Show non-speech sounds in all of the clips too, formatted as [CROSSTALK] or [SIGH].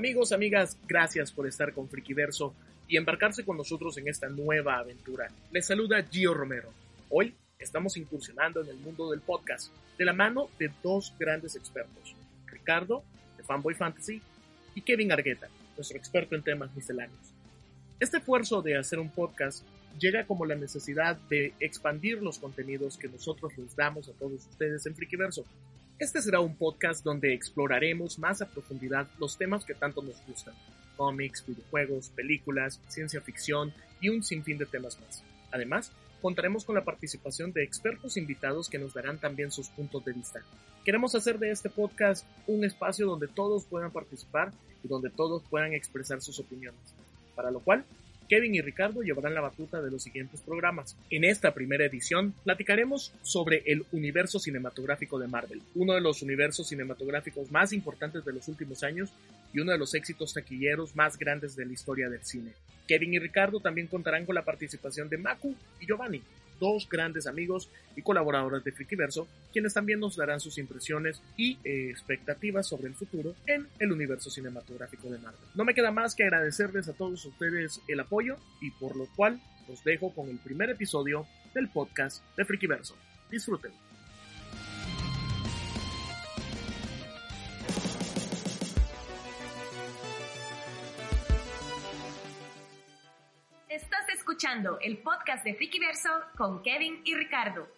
Amigos, amigas, gracias por estar con Frikiverso y embarcarse con nosotros en esta nueva aventura. Les saluda Gio Romero. Hoy estamos incursionando en el mundo del podcast de la mano de dos grandes expertos, Ricardo, de Fanboy Fantasy, y Kevin Argueta, nuestro experto en temas misceláneos. Este esfuerzo de hacer un podcast llega como la necesidad de expandir los contenidos que nosotros les damos a todos ustedes en Frikiverso. Este será un podcast donde exploraremos más a profundidad los temas que tanto nos gustan, cómics, videojuegos, películas, ciencia ficción y un sinfín de temas más. Además, contaremos con la participación de expertos invitados que nos darán también sus puntos de vista. Queremos hacer de este podcast un espacio donde todos puedan participar y donde todos puedan expresar sus opiniones, para lo cual Kevin y Ricardo llevarán la batuta de los siguientes programas. En esta primera edición platicaremos sobre el universo cinematográfico de Marvel, uno de los universos cinematográficos más importantes de los últimos años y uno de los éxitos taquilleros más grandes de la historia del cine. Kevin y Ricardo también contarán con la participación de Maku y Giovanni, dos grandes amigos y colaboradores de Frikiverso, quienes también nos darán sus impresiones y eh, expectativas sobre el futuro en el universo cinematográfico de Marvel. No me queda más que agradecerles a todos ustedes el apoyo y por lo cual los dejo con el primer episodio del podcast de Frikiverso. Disfruten. Estás escuchando el podcast de Frikiverso con Kevin y Ricardo.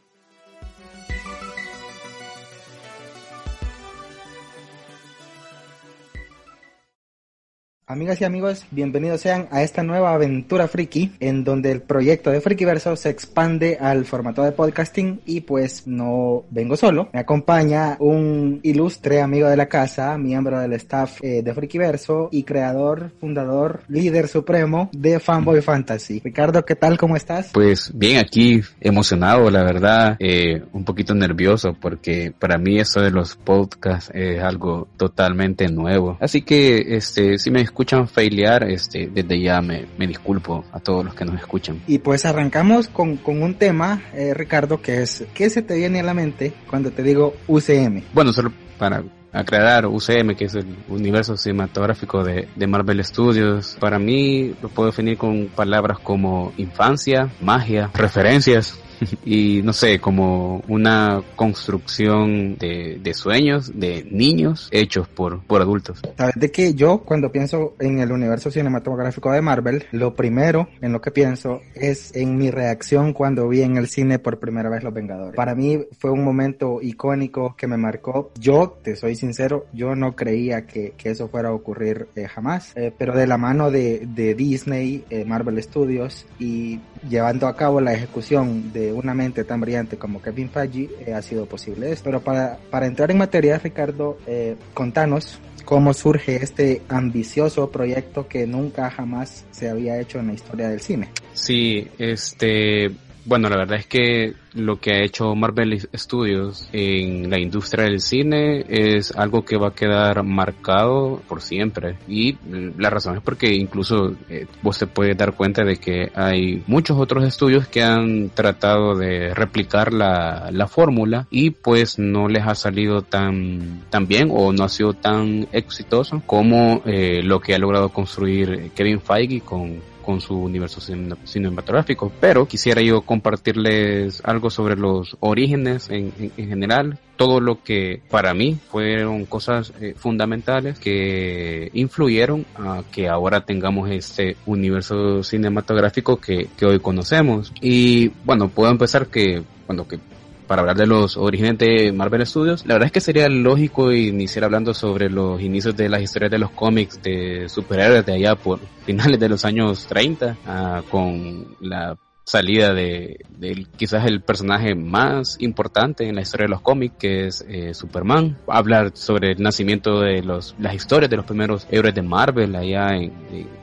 Amigas y amigos, bienvenidos sean a esta nueva aventura friki en donde el proyecto de Frikiverso se expande al formato de podcasting y pues no vengo solo, me acompaña un ilustre amigo de la casa, miembro del staff eh, de Frikiverso y creador, fundador, líder supremo de Fanboy Fantasy. Ricardo, ¿qué tal? ¿Cómo estás? Pues bien, aquí emocionado, la verdad, eh, un poquito nervioso porque para mí eso de los podcasts es algo totalmente nuevo. Así que, este, si me escuchan failear, este, desde ya me, me, disculpo a todos los que nos escuchan. Y pues arrancamos con, con un tema, eh, Ricardo, que es, ¿qué se te viene a la mente cuando te digo UCM? Bueno, solo para aclarar UCM, que es el universo cinematográfico de, de, Marvel Studios, para mí lo puedo definir con palabras como infancia, magia, referencias, [LAUGHS] y no sé, como una construcción de, de, sueños de niños hechos por, por adultos. Sabes de que yo cuando pienso en el universo cinematográfico de Marvel, lo primero en lo que pienso es en mi reacción cuando vi en el cine por primera vez Los Vengadores. Para mí fue un momento icónico que me marcó. Yo, te soy sincero, yo no creía que, que eso fuera a ocurrir eh, jamás, eh, pero de la mano de, de Disney, eh, Marvel Studios y llevando a cabo la ejecución de una mente tan brillante como Kevin Feige eh, ha sido posible esto. Pero para, para entrar en materia, Ricardo, eh, contanos cómo surge este ambicioso proyecto que nunca jamás se había hecho en la historia del cine. Sí, este, bueno, la verdad es que lo que ha hecho Marvel Studios en la industria del cine es algo que va a quedar marcado por siempre. Y la razón es porque incluso eh, vos te puedes dar cuenta de que hay muchos otros estudios que han tratado de replicar la, la fórmula y pues no les ha salido tan, tan bien o no ha sido tan exitoso como eh, lo que ha logrado construir Kevin Feige con con su universo cinematográfico. Pero quisiera yo compartirles algo sobre los orígenes en, en, en general, todo lo que para mí fueron cosas eh, fundamentales que influyeron a que ahora tengamos este universo cinematográfico que, que hoy conocemos. Y bueno, puedo empezar que, bueno, que para hablar de los orígenes de Marvel Studios, la verdad es que sería lógico iniciar hablando sobre los inicios de las historias de los cómics de superhéroes de allá por finales de los años 30, uh, con la salida de, de, quizás el personaje más importante en la historia de los cómics, que es eh, Superman. Hablar sobre el nacimiento de los, las historias de los primeros héroes de Marvel allá en,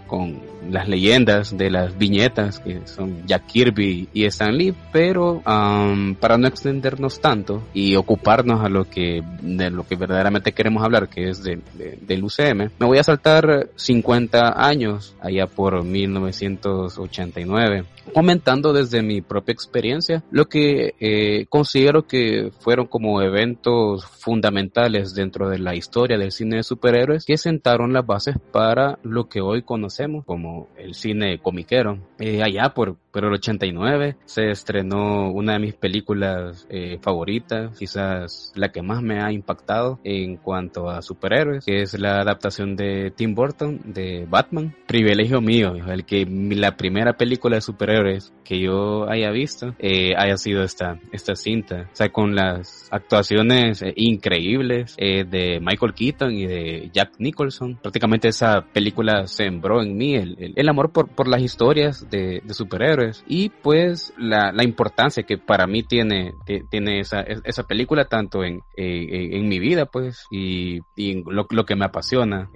con las leyendas de las viñetas que son Jack Kirby y Stan Lee, pero para no extendernos tanto y ocuparnos a lo que de lo que verdaderamente queremos hablar, que es de, del UCM, me voy a saltar 50 años allá por 1989 comentando desde mi propia experiencia lo que eh, considero que fueron como eventos fundamentales dentro de la historia del cine de superhéroes que sentaron las bases para lo que hoy conocemos como el cine comiquero. Eh, allá por, por el 89 se estrenó una de mis películas eh, favoritas, quizás la que más me ha impactado en cuanto a superhéroes, que es la adaptación de Tim Burton de Batman. Privilegio mío, el que la primera película de superhéroes que yo haya visto eh, haya sido esta, esta cinta. O sea, con las actuaciones eh, increíbles eh, de Michael Keaton y de Jack Nicholson. Prácticamente esa película sembró en mí el, el, amor por, por las historias de, de superhéroes y pues la, la, importancia que para mí tiene, tiene esa, esa película tanto en, en, mi vida pues y, y lo, lo, que me apasiona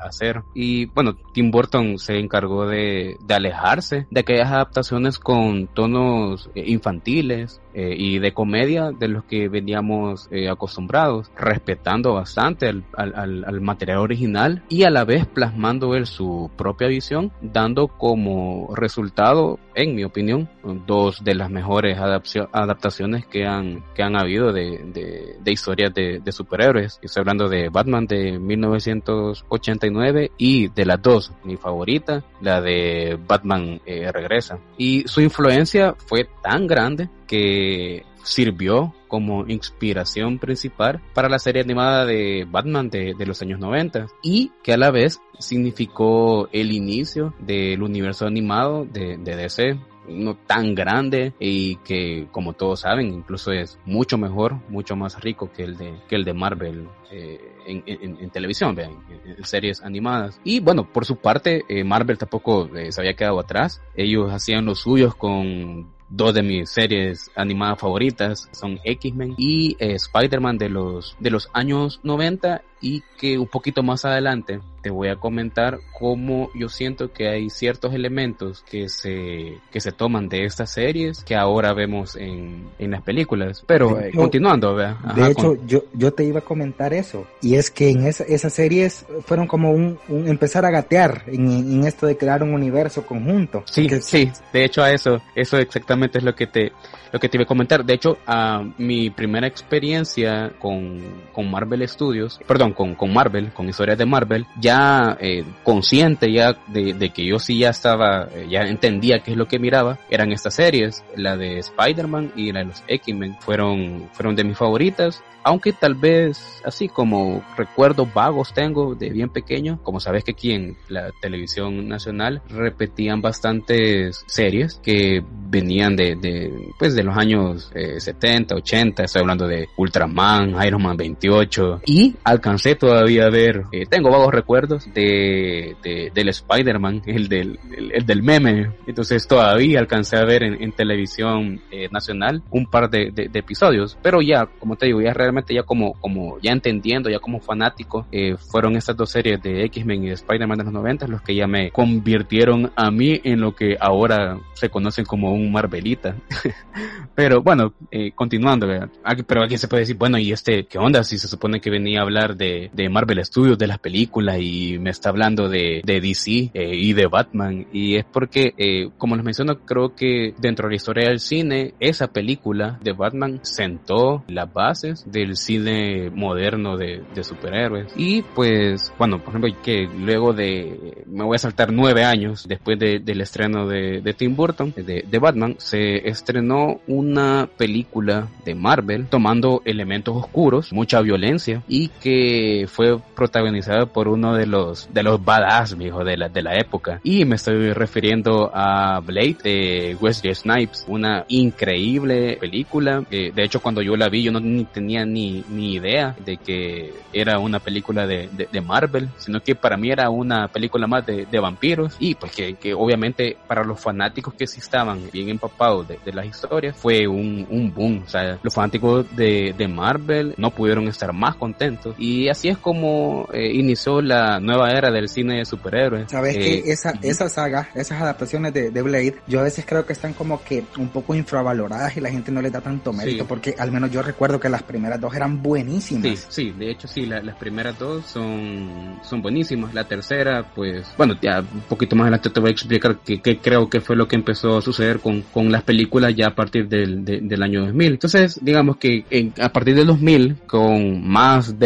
hacer. Y bueno, Tim Burton se encargó de, de alejarse de aquellas adaptaciones con tonos eh, infantiles eh, y de comedia de los que veníamos eh, acostumbrados, respetando bastante al, al, al, material original y a la vez plasmando él su propia visión, dando como resultado, en mi opinión, dos de las mejores adaptaciones que han, que han habido de, de, de historias de, de, superhéroes. Estoy hablando de Batman de 1989 y de las dos, mi favorita, la de Batman Regresa y su influencia fue tan grande que sirvió como inspiración principal para la serie animada de Batman de, los años 90 y que a la vez significó el inicio del universo animado de, de DC no tan grande y que como todos saben incluso es mucho mejor mucho más rico que el de que el de Marvel eh, en, en, en, televisión vean en, series animadas. Y bueno por su parte eh, Marvel tampoco eh, se había quedado atrás. Ellos hacían los suyos con dos de mis series animadas favoritas son X-Men y eh, Spider-Man de los, de los años 90 y que un poquito más adelante te voy a comentar cómo yo siento que hay ciertos elementos que se, que se toman de estas series que ahora vemos en, en las películas. Pero eh, continuando, ¿verdad? de hecho, yo, yo te iba a comentar eso. Y es que en esa, esas series fueron como un, un empezar a gatear en, en, esto de crear un universo conjunto. Sí, sí. De hecho, a eso, eso exactamente es lo que te, lo que te iba a comentar. De hecho, a mi primera experiencia con, con Marvel Studios, perdón, con, con Marvel, con historias de Marvel, ya eh, consciente ya de, de, que yo sí ya estaba, eh, ya entendía qué es lo que miraba, eran estas series, la de Spider-Man y la de los X-Men, fueron, fueron de mis favoritas aunque tal vez así como recuerdos vagos tengo de bien pequeño, como sabes que aquí en la televisión nacional repetían bastantes series que venían de, de pues de los años 70, eh, 80, estoy hablando de Ultraman, Iron Man 28 y alcancé todavía a ver, eh, tengo vagos recuerdos de, de del Spider-Man, el del, el, del meme, entonces todavía alcancé a ver en, en televisión eh, nacional un par de, de, de episodios, pero ya, como te digo, ya realmente ya como, como ya entendiendo, ya como fanático, eh, fueron estas dos series de X-Men y de Spider-Man de los 90 los que ya me convirtieron a mí en lo que ahora se conocen como un Marvelita. [LAUGHS] pero bueno, eh, continuando, aquí, pero aquí se puede decir, bueno, ¿y este qué onda? Si se supone que venía a hablar de, de Marvel Studios, de las películas y me está hablando de, de DC eh, y de Batman. Y es porque, eh, como les menciono, creo que dentro de la historia del cine, esa película de Batman sentó las bases de el cine moderno de, superhéroes. Y pues, bueno, por ejemplo, que luego de, me voy a saltar nueve años después de, del estreno de, Tim Burton, de, Batman, se estrenó una película de Marvel tomando elementos oscuros, mucha violencia y que fue protagonizada por uno de los, de los badass, viejo, de la, de la época. Y me estoy refiriendo a Blade de Wesley Snipes, una increíble película. Eh, de hecho, cuando yo la vi, yo no ni tenía ni, ni idea de que era una película de, de, Marvel, sino que para mí era una película más de, de vampiros y pues que, que, obviamente para los fanáticos que sí estaban bien desarropados de, las historias, fue un, un boom. O sea, los fanáticos de, de Marvel no pudieron estar más contentos. Y así es como eh, inició la nueva era del cine de superhéroes. Sabes que eh, esa, esa saga, esas adaptaciones de, de, Blade, yo a veces creo que están como que un poco infravaloradas y la gente no le da tanto mérito, porque al menos yo recuerdo que las primeras dos eran buenísimas. Sí, sí, de hecho sí, las primeras dos son, son buenísimas. La tercera, pues, bueno, ya un poquito más adelante te voy a explicar qué creo que fue lo que empezó a suceder con, con las películas ya a partir del, del año 2000. Entonces, digamos que a partir del 2000, con más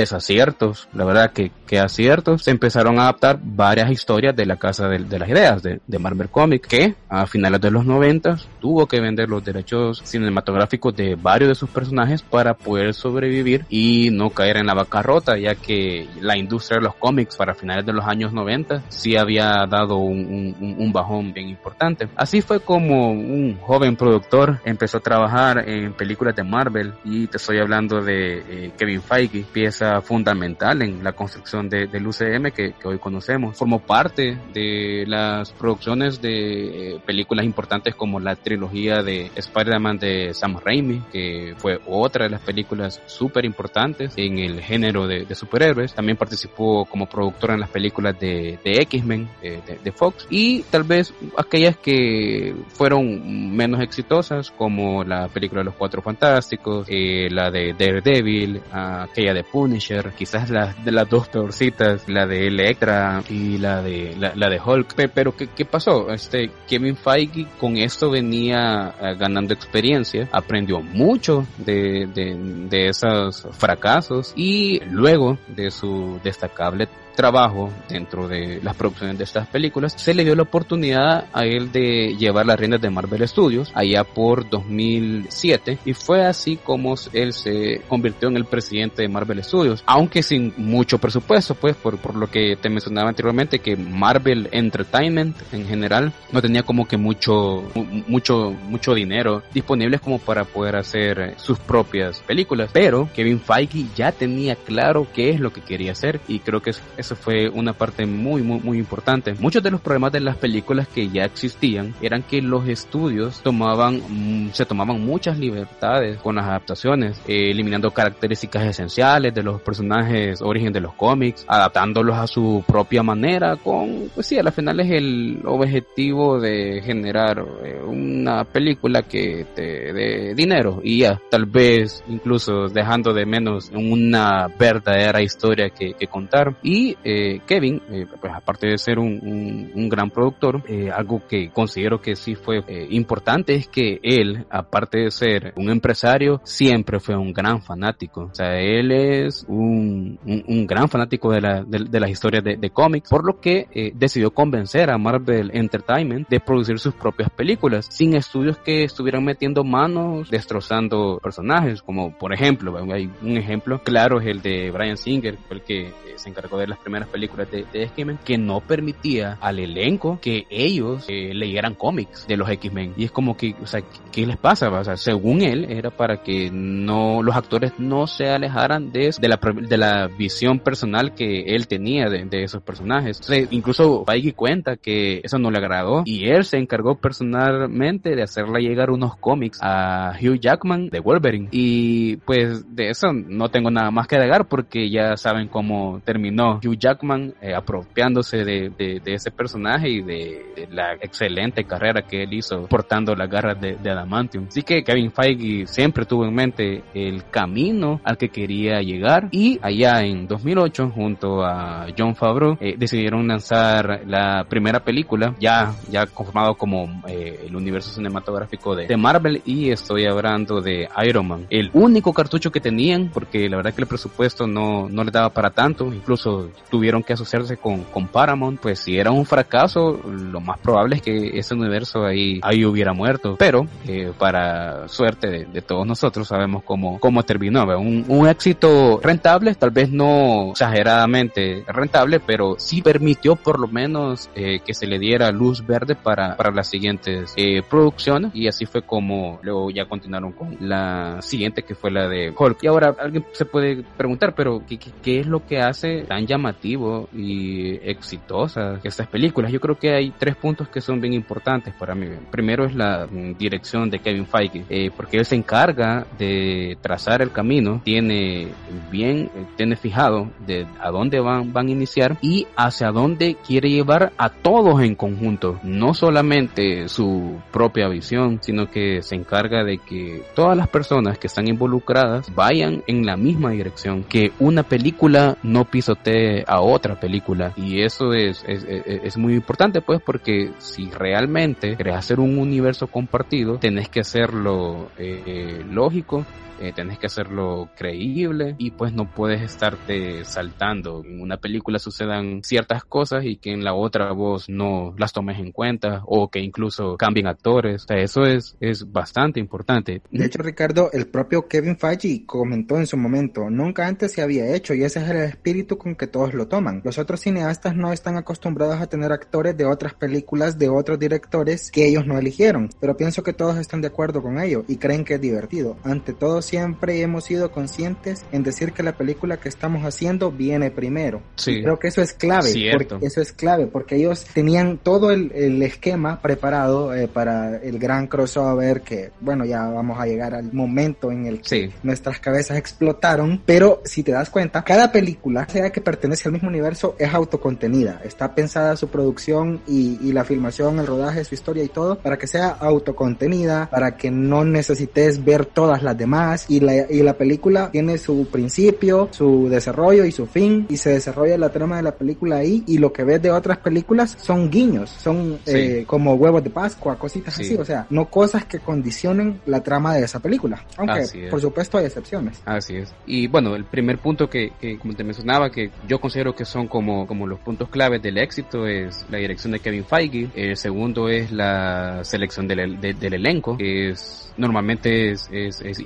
desaciertos, la verdad que, que aciertos, se empezaron a adaptar varias historias de la casa de, de las ideas de, de, Marvel Comics, que a finales de los 90 tuvo que vender los derechos cinematográficos de varios de sus personajes para poder sobrevivir y no caer en la bancarrota, ya que la industria de los cómics para finales de los años 90 sí había dado un, un, un bajón bien importante. Así fue como un joven productor empezó a trabajar en películas de Marvel y te estoy hablando de eh, Kevin Feige, pieza fundamental en la construcción de, del UCM que, que, hoy conocemos. Formó parte de las producciones de eh, películas importantes como la trilogía de Spider-Man de Sam Raimi, que fue otra de las películas súper importantes en el género de, de, superhéroes. También participó como productor en las películas de, de X-Men de, de, Fox y tal vez aquellas que fueron menos exitosas como la película de los Cuatro Fantásticos, eh, la de Daredevil, aquella de Punisher, quizás la de las dos peorcitas, la de Electra y la de la, de Hulk. Pero ¿qué, ¿qué, pasó? Este Kevin Feige con esto venía eh, ganando experiencia, aprendió mucho de, de, de esos fracasos y luego de su destacable trabajo dentro de las producciones de estas películas, se le dio la oportunidad a él de llevar las riendas de Marvel Studios allá por 2007 y fue así como él se convirtió en el presidente de Marvel Studios, aunque sin mucho presupuesto, pues por, por lo que te mencionaba anteriormente que Marvel Entertainment en general no tenía como que mucho mucho mucho dinero disponible como para poder hacer sus propias películas, pero Kevin Feige ya tenía claro qué es lo que quería hacer y creo que es fue una parte muy, muy, muy importante. Muchos de los problemas de las películas que ya existían eran que los estudios tomaban, mm, se tomaban muchas libertades con las adaptaciones, eh, eliminando características esenciales de los personajes origen de los cómics, adaptándolos a su propia manera con, pues sí, al final es el objetivo de generar eh, una película que te dé dinero y ya, tal vez incluso dejando de menos una verdadera historia que, que contar. Y eh, Kevin, eh, pues aparte de ser un, gran productor, eh, algo que considero que sí fue importante es que él, aparte de ser un empresario, siempre fue un gran fanático. O sea, él es un, gran fanático de, la, de, de las historias de, cómics, por lo que decidió convencer a Marvel Entertainment de producir sus propias películas, sin estudios que estuvieran metiendo manos, destrozando personajes, como por ejemplo, hay un ejemplo claro es el de Brian Singer, el que se encargó de las primeras películas de, de X-Men, que no permitía al elenco que ellos eh, leyeran cómics de los X-Men. Y es como que, o sea, ¿qué les pasa? O sea, según él, era para que no, los actores no se alejaran de, de, la, de la visión personal que él tenía de, de esos personajes. incluso Feige cuenta que eso no le agradó y él se encargó personalmente de hacerle llegar unos cómics a Hugh Jackman de Wolverine. Y pues de eso no tengo nada más que agregar porque ya saben cómo terminó Hugh Jackman eh, apropiándose de, de, de, ese personaje y de, de, la excelente carrera que él hizo portando las garras de, Adamantium. Así que Kevin Feige siempre tuvo en mente el camino al que quería llegar y allá en 2008 junto a John Favreau eh, decidieron lanzar la primera película ya, ya conformado como eh, el universo cinematográfico de, Marvel y estoy hablando de Iron Man. El único cartucho que tenían porque la verdad que el presupuesto no, no les daba para tanto, incluso tuvieron que asociarse con, con Paramount, pues si era un fracaso, lo más probable es que ese universo ahí, ahí hubiera muerto. Pero, eh, para suerte de, de, todos nosotros, sabemos cómo, cómo terminó. Un, un, éxito rentable, tal vez no exageradamente rentable, pero sí permitió por lo menos eh, que se le diera luz verde para, para las siguientes eh, producciones. Y así fue como luego ya continuaron con la siguiente, que fue la de Hulk. Y ahora alguien se puede preguntar, pero ¿qué, qué, qué es lo que hace tan llamativo y exitosa estas películas. Yo creo que hay tres puntos que son bien importantes para mí. Primero es la mm, dirección de Kevin Feige, eh, porque él se encarga de trazar el camino, tiene bien, eh, tiene fijado de a dónde van, van a iniciar y hacia dónde quiere llevar a todos en conjunto, no solamente su propia visión, sino que se encarga de que todas las personas que están involucradas vayan en la misma dirección, que una película no pisotee a otra película. Y eso es, es, es muy importante pues porque si realmente querés hacer un universo compartido, tenés que hacerlo eh, lógico eh, tenés que hacerlo creíble y pues no puedes estarte saltando. En una película sucedan ciertas cosas y que en la otra vos no las tomes en cuenta o que incluso cambien actores. O sea, eso es, es bastante importante. De hecho, Ricardo, el propio Kevin Feige comentó en su momento, nunca antes se había hecho y ese es el espíritu con que todos lo toman. Los otros cineastas no están acostumbrados a tener actores de otras películas de otros directores que ellos no eligieron, pero pienso que todos están de acuerdo con ello y creen que es divertido. Ante todo, siempre hemos sido conscientes en decir que la película que estamos haciendo viene primero. Sí. creo que eso es clave. Cierto. Porque eso es clave, porque ellos tenían todo el, el esquema preparado eh, para el gran crossover que, bueno, ya vamos a llegar al momento en el que Sí. nuestras cabezas explotaron, pero si te das cuenta, cada película, sea que pertenece al mismo universo, es autocontenida. Está pensada su producción y, y la filmación, el rodaje, su historia y todo, para que sea autocontenida, para que no necesites ver todas las demás. Y la, y la película tiene su principio, su desarrollo y su fin, y se desarrolla la trama de la película ahí. Y lo que ves de otras películas son guiños, son Sí. eh, como huevos de Pascua, cositas Sí. así. O sea, no cosas que condicionen la trama de esa película. Aunque, por supuesto, hay excepciones. Así es. Y bueno, el primer punto que, que, como te mencionaba, que yo considero que son como, como los puntos claves del éxito es la dirección de Kevin Feige. El segundo es la selección del, de- del elenco, que es normalmente es, es, es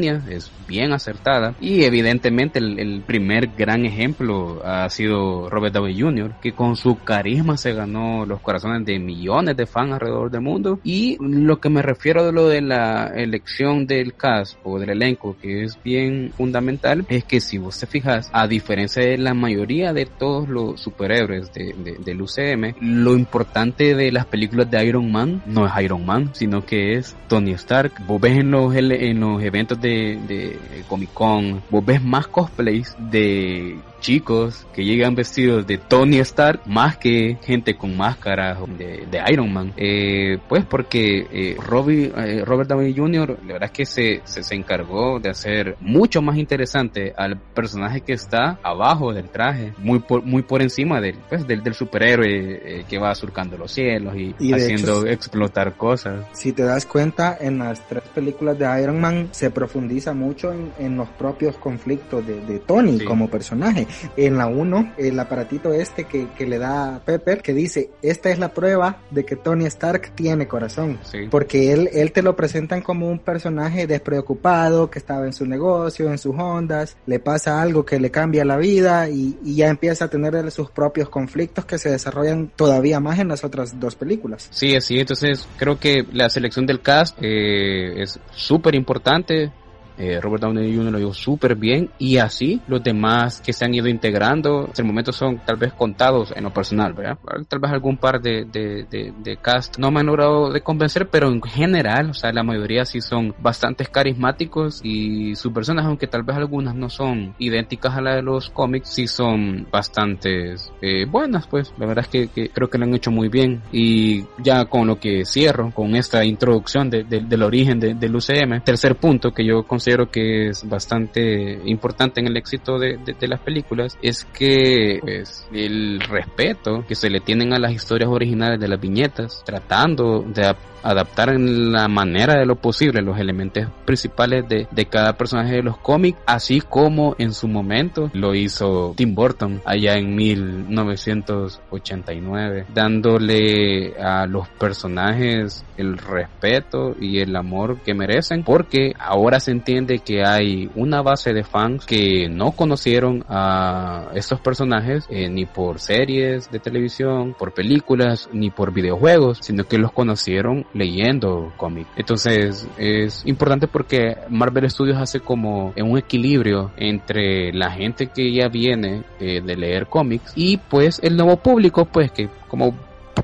es bien acertada. Y evidentemente el, el primer gran ejemplo ha sido Robert Downey Jr., que con su carisma se ganó los corazones de millones de fans alrededor del mundo. Y lo que me refiero de lo de la elección del cast o del elenco, que es bien fundamental, es que si vos te fijas, a diferencia de la mayoría de todos los superhéroes de, de- del UCM, lo importante de las películas de Iron Man no es Iron Man, sino que es Tony Stark. Vos ves en los, en los eventos de, de Comic Con, vos ves más cosplays de chicos que llegan vestidos de Tony Stark más que gente con máscaras de, de Iron Man. Eh, pues porque eh, Robbie, eh, Robert Downey Jr. la verdad es que se, se, se encargó de hacer mucho más interesante al personaje que está abajo del traje, muy por, muy por encima del, pues, del, del superhéroe eh, que va surcando los cielos y, haciendo hecho, explotar cosas. Si te das cuenta, en las tres películas de Iron Man se profundiza mucho en, en los propios conflictos de, de Tony Sí. como personaje. En la 1, el aparatito este que, que le da Pepper, que dice, esta es la prueba de que Tony Stark tiene corazón. Sí. Porque él, él te lo presentan como un personaje despreocupado, que estaba en su negocio, en sus ondas, le pasa algo que le cambia la vida y, y ya empieza a tener sus propios conflictos que se desarrollan todavía más en las otras dos películas. Sí, así, entonces creo que la selección del cast eh, es súper importante. Eh, Robert Downey Jr. lo dijo súper bien y así los demás que se han ido integrando hasta el momento son tal vez contados en lo personal, ¿verdad? Tal vez algún par de, de, de, de cast no me han logrado de convencer, pero en general, o sea, la mayoría sí son bastante carismáticos y sus personas, aunque tal vez algunas no son idénticas a la de los cómics, sí son bastante eh, buenas, pues la verdad es que, que creo que lo han hecho muy bien y ya con lo que cierro, con esta introducción de, de, del origen de, del UCM, tercer punto que yo considero que es bastante importante en el éxito de, de, las películas es que pues, el respeto que se le tienen a las historias originales de las viñetas, tratando de en la manera de lo posible los elementos principales de, de cada personaje de los cómics, así como en su momento lo hizo Tim Burton allá en 1989, dándole a los personajes el respeto y el amor que merecen, porque ahora se entiende que hay una base de fans que no conocieron a estos personajes eh, ni por series de televisión, por películas, ni por videojuegos, sino que los conocieron leyendo cómics. Entonces es importante porque Marvel Studios hace como un equilibrio entre la gente que ya viene eh, de leer cómics y pues el nuevo público pues que como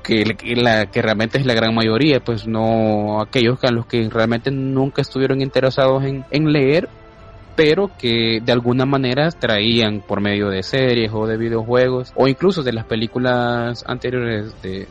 que, la, que realmente es la gran mayoría, pues no aquellos a los que realmente nunca estuvieron interesados en, en leer, pero que de alguna manera traían por medio de series o de videojuegos o incluso de las películas anteriores de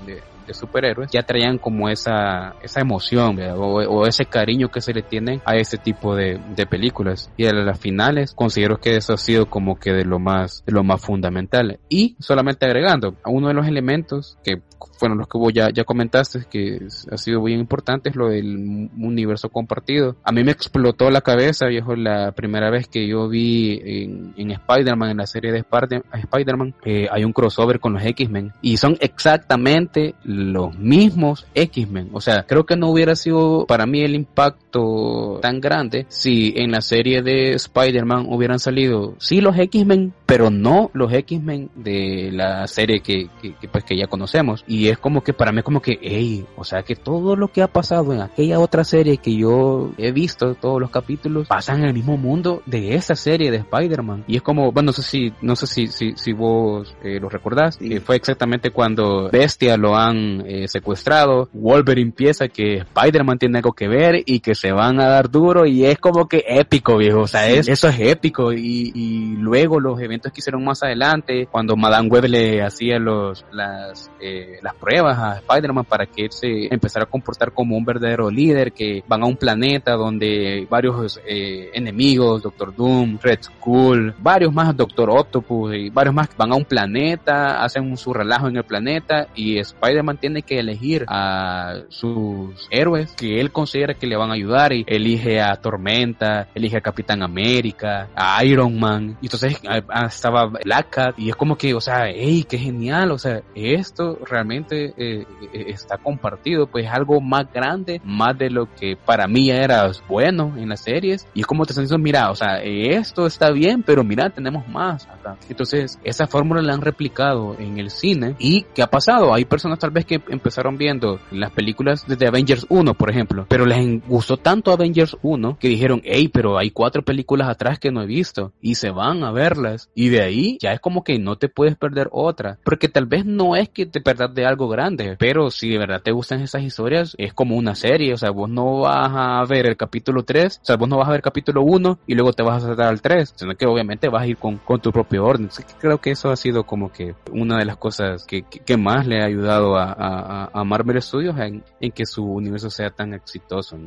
superhéroes ya traían como esa, esa emoción o, ese cariño que se le tiene a ese tipo de, de películas. Y a las finales considero que eso ha sido como que de lo más de lo más fundamental. Y solamente agregando a uno de los elementos que fueron los que vos ya, ya comentaste que ha sido muy importante es lo del universo compartido. A mí me explotó la cabeza viejo la primera vez que yo vi en, en Spider-Man en la serie de Spider-Man eh, hay un crossover con los X-Men. Y son exactamente los mismos X-Men. O sea, creo que no hubiera sido para mí el impacto tan grande si en la serie de Spider-Man hubieran salido, sí, los X-Men, pero no los X-Men de la serie que, pues que ya conocemos. Y es como que para mí como que, hey, o sea que todo lo que ha pasado en aquella otra serie que yo he visto, todos los capítulos, pasan en el mismo mundo de esa serie de Spider-Man. Y es como, bueno, no sé si, no sé si, si, si vos eh, lo recordás, fue exactamente cuando Bestia lo han eh, secuestrado, Wolverine piensa que Spider-Man tiene algo que ver y que se van a dar duro y es como que épico, viejo, o sea, es, eso es épico y, y, luego los eventos que hicieron más adelante, cuando Madame Web le hacía los, las, eh, las pruebas a Spider-Man para que él se empezara a comportar como un verdadero líder, que van a un planeta donde varios eh, enemigos, Doctor Doom, Red Skull, varios más, Doctor Octopus y varios más van a un planeta, hacen su relajo en el planeta y Spider-Man tiene que elegir a sus héroes que él considera que le van a ayudar y elige a Tormenta, elige a Capitán América, a Iron Man, y entonces estaba Black Cat y es como que, o sea, hey, qué genial, o sea, esto realmente eh, eh, está compartido, pues algo más grande, más de lo que para mí ya era bueno en las series y es como te están diciendo, mira, o sea, esto está bien, pero mira, tenemos más acá. Entonces, esa fórmula la han replicado en el cine y ¿qué ha pasado? Hay personas tal vez que empezaron viendo las películas desde Avengers 1, por ejemplo, pero les gustó tanto Avengers 1 que dijeron, hey, pero hay cuatro películas atrás que no he visto y se van a verlas y de ahí ya es como que no te puedes perder otra, porque tal vez no es que te perdas de algo grande, pero si de verdad te gustan esas historias, es como una serie, o sea, vos no vas a ver el capítulo 3, o sea, vos no vas a ver capítulo 1 y luego te vas a saltar al 3, sino que obviamente vas a ir con, con tu propio orden. creo que eso ha sido como que una de las cosas que, que más le ha ayudado a, a, Marvel Studios en, que su universo sea tan exitoso.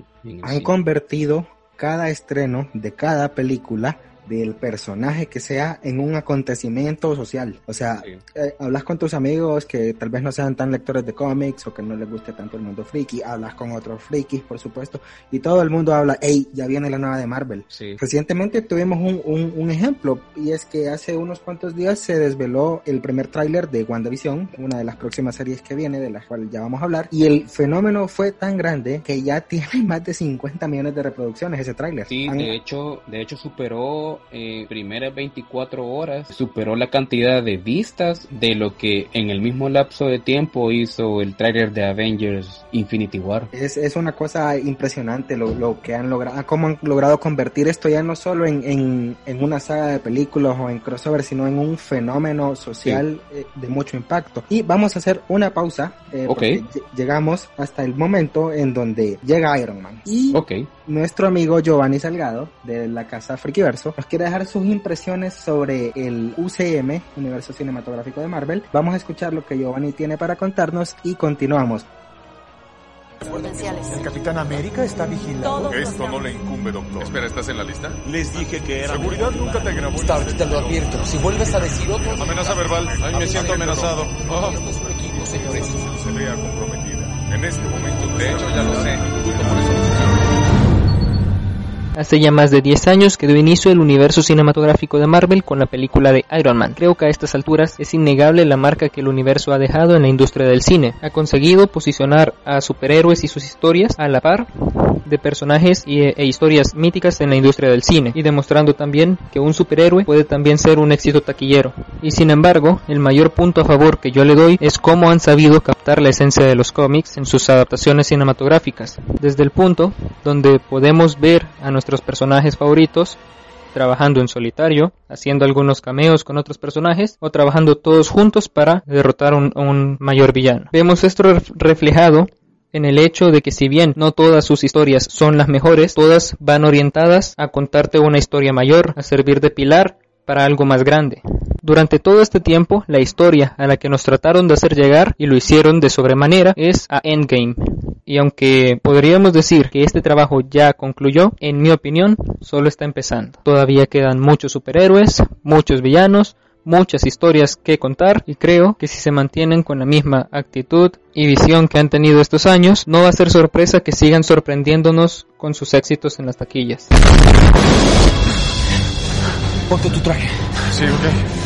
Han convertido cada estreno de cada película del personaje que sea en un acontecimiento social. O sea, eh, hablas con tus amigos que tal vez no sean tan lectores de cómics o que no les guste tanto el mundo friki, hablas con otros frikis, por supuesto, y todo el mundo habla, hey, ya viene la nueva de Marvel. Recientemente tuvimos un, un, ejemplo y es que hace unos cuantos días se desveló el primer tráiler de WandaVision, una de las próximas series que viene, de la cual ya vamos a hablar, y el fenómeno fue tan grande que ya [LAUGHS] tiene más de 50 millones de reproducciones ese tráiler. Sí, de hecho, de hecho superó eh, primeras 24 horas superó la cantidad de vistas de lo que en el mismo lapso de tiempo hizo el trailer de Avengers Infinity War. Es, es una cosa impresionante lo, lo, que han logrado, cómo han logrado convertir esto ya no solo en, en, en una saga de películas o en crossover, sino en un fenómeno social eh, de mucho impacto. Y vamos a hacer una pausa. Eh, llegamos hasta el momento en donde llega Iron Man. Y okay nuestro amigo Giovanni Salgado de la casa Frikiverso nos quiere dejar sus impresiones sobre el UCM, Universo Cinematográfico de Marvel. Vamos a escuchar lo que Giovanni tiene para contarnos y continuamos. El Capitán América está vigilando. Esto no le incumbe, doctor. Espera, ¿estás en la lista? Les dije que era. Seguridad nunca te grabó. Stark, te lo advierto. Si vuelves a decir otro. Amenaza verbal. Ay, me siento amenazado. Oh. Se vea comprometida. En este momento. De hecho, ya lo sé. Justo por eso Hace ya más de 10 años que dio inicio el universo cinematográfico de Marvel con la película de Iron Man. Creo que a estas alturas es innegable la marca que el universo ha dejado en la industria del cine. Ha conseguido posicionar a superhéroes y sus historias a la par de personajes e, e historias míticas en la industria del cine y demostrando también que un superhéroe puede también ser un éxito taquillero. Y sin embargo, el mayor punto a favor que yo le doy es cómo han sabido captar la esencia de los cómics en sus adaptaciones cinematográficas, desde el punto donde podemos ver a nuestros personajes favoritos trabajando en solitario, haciendo algunos cameos con otros personajes o trabajando todos juntos para derrotar a un, un, mayor villano. Vemos esto reflejado en el hecho de que si bien no todas sus historias son las mejores, todas van orientadas a contarte una historia mayor, a servir de pilar para algo más grande. Durante todo este tiempo, la historia a la que nos trataron de hacer llegar, y lo hicieron de sobremanera, es a Endgame. Y aunque podríamos decir que este trabajo ya concluyó, en mi opinión, solo está empezando. Todavía quedan muchos superhéroes, muchos villanos, muchas historias que contar y creo que si se mantienen con la misma actitud y visión que han tenido estos años, no va a ser sorpresa que sigan sorprendiéndonos con sus éxitos en las taquillas. Ponte tu traje. Sí, ok.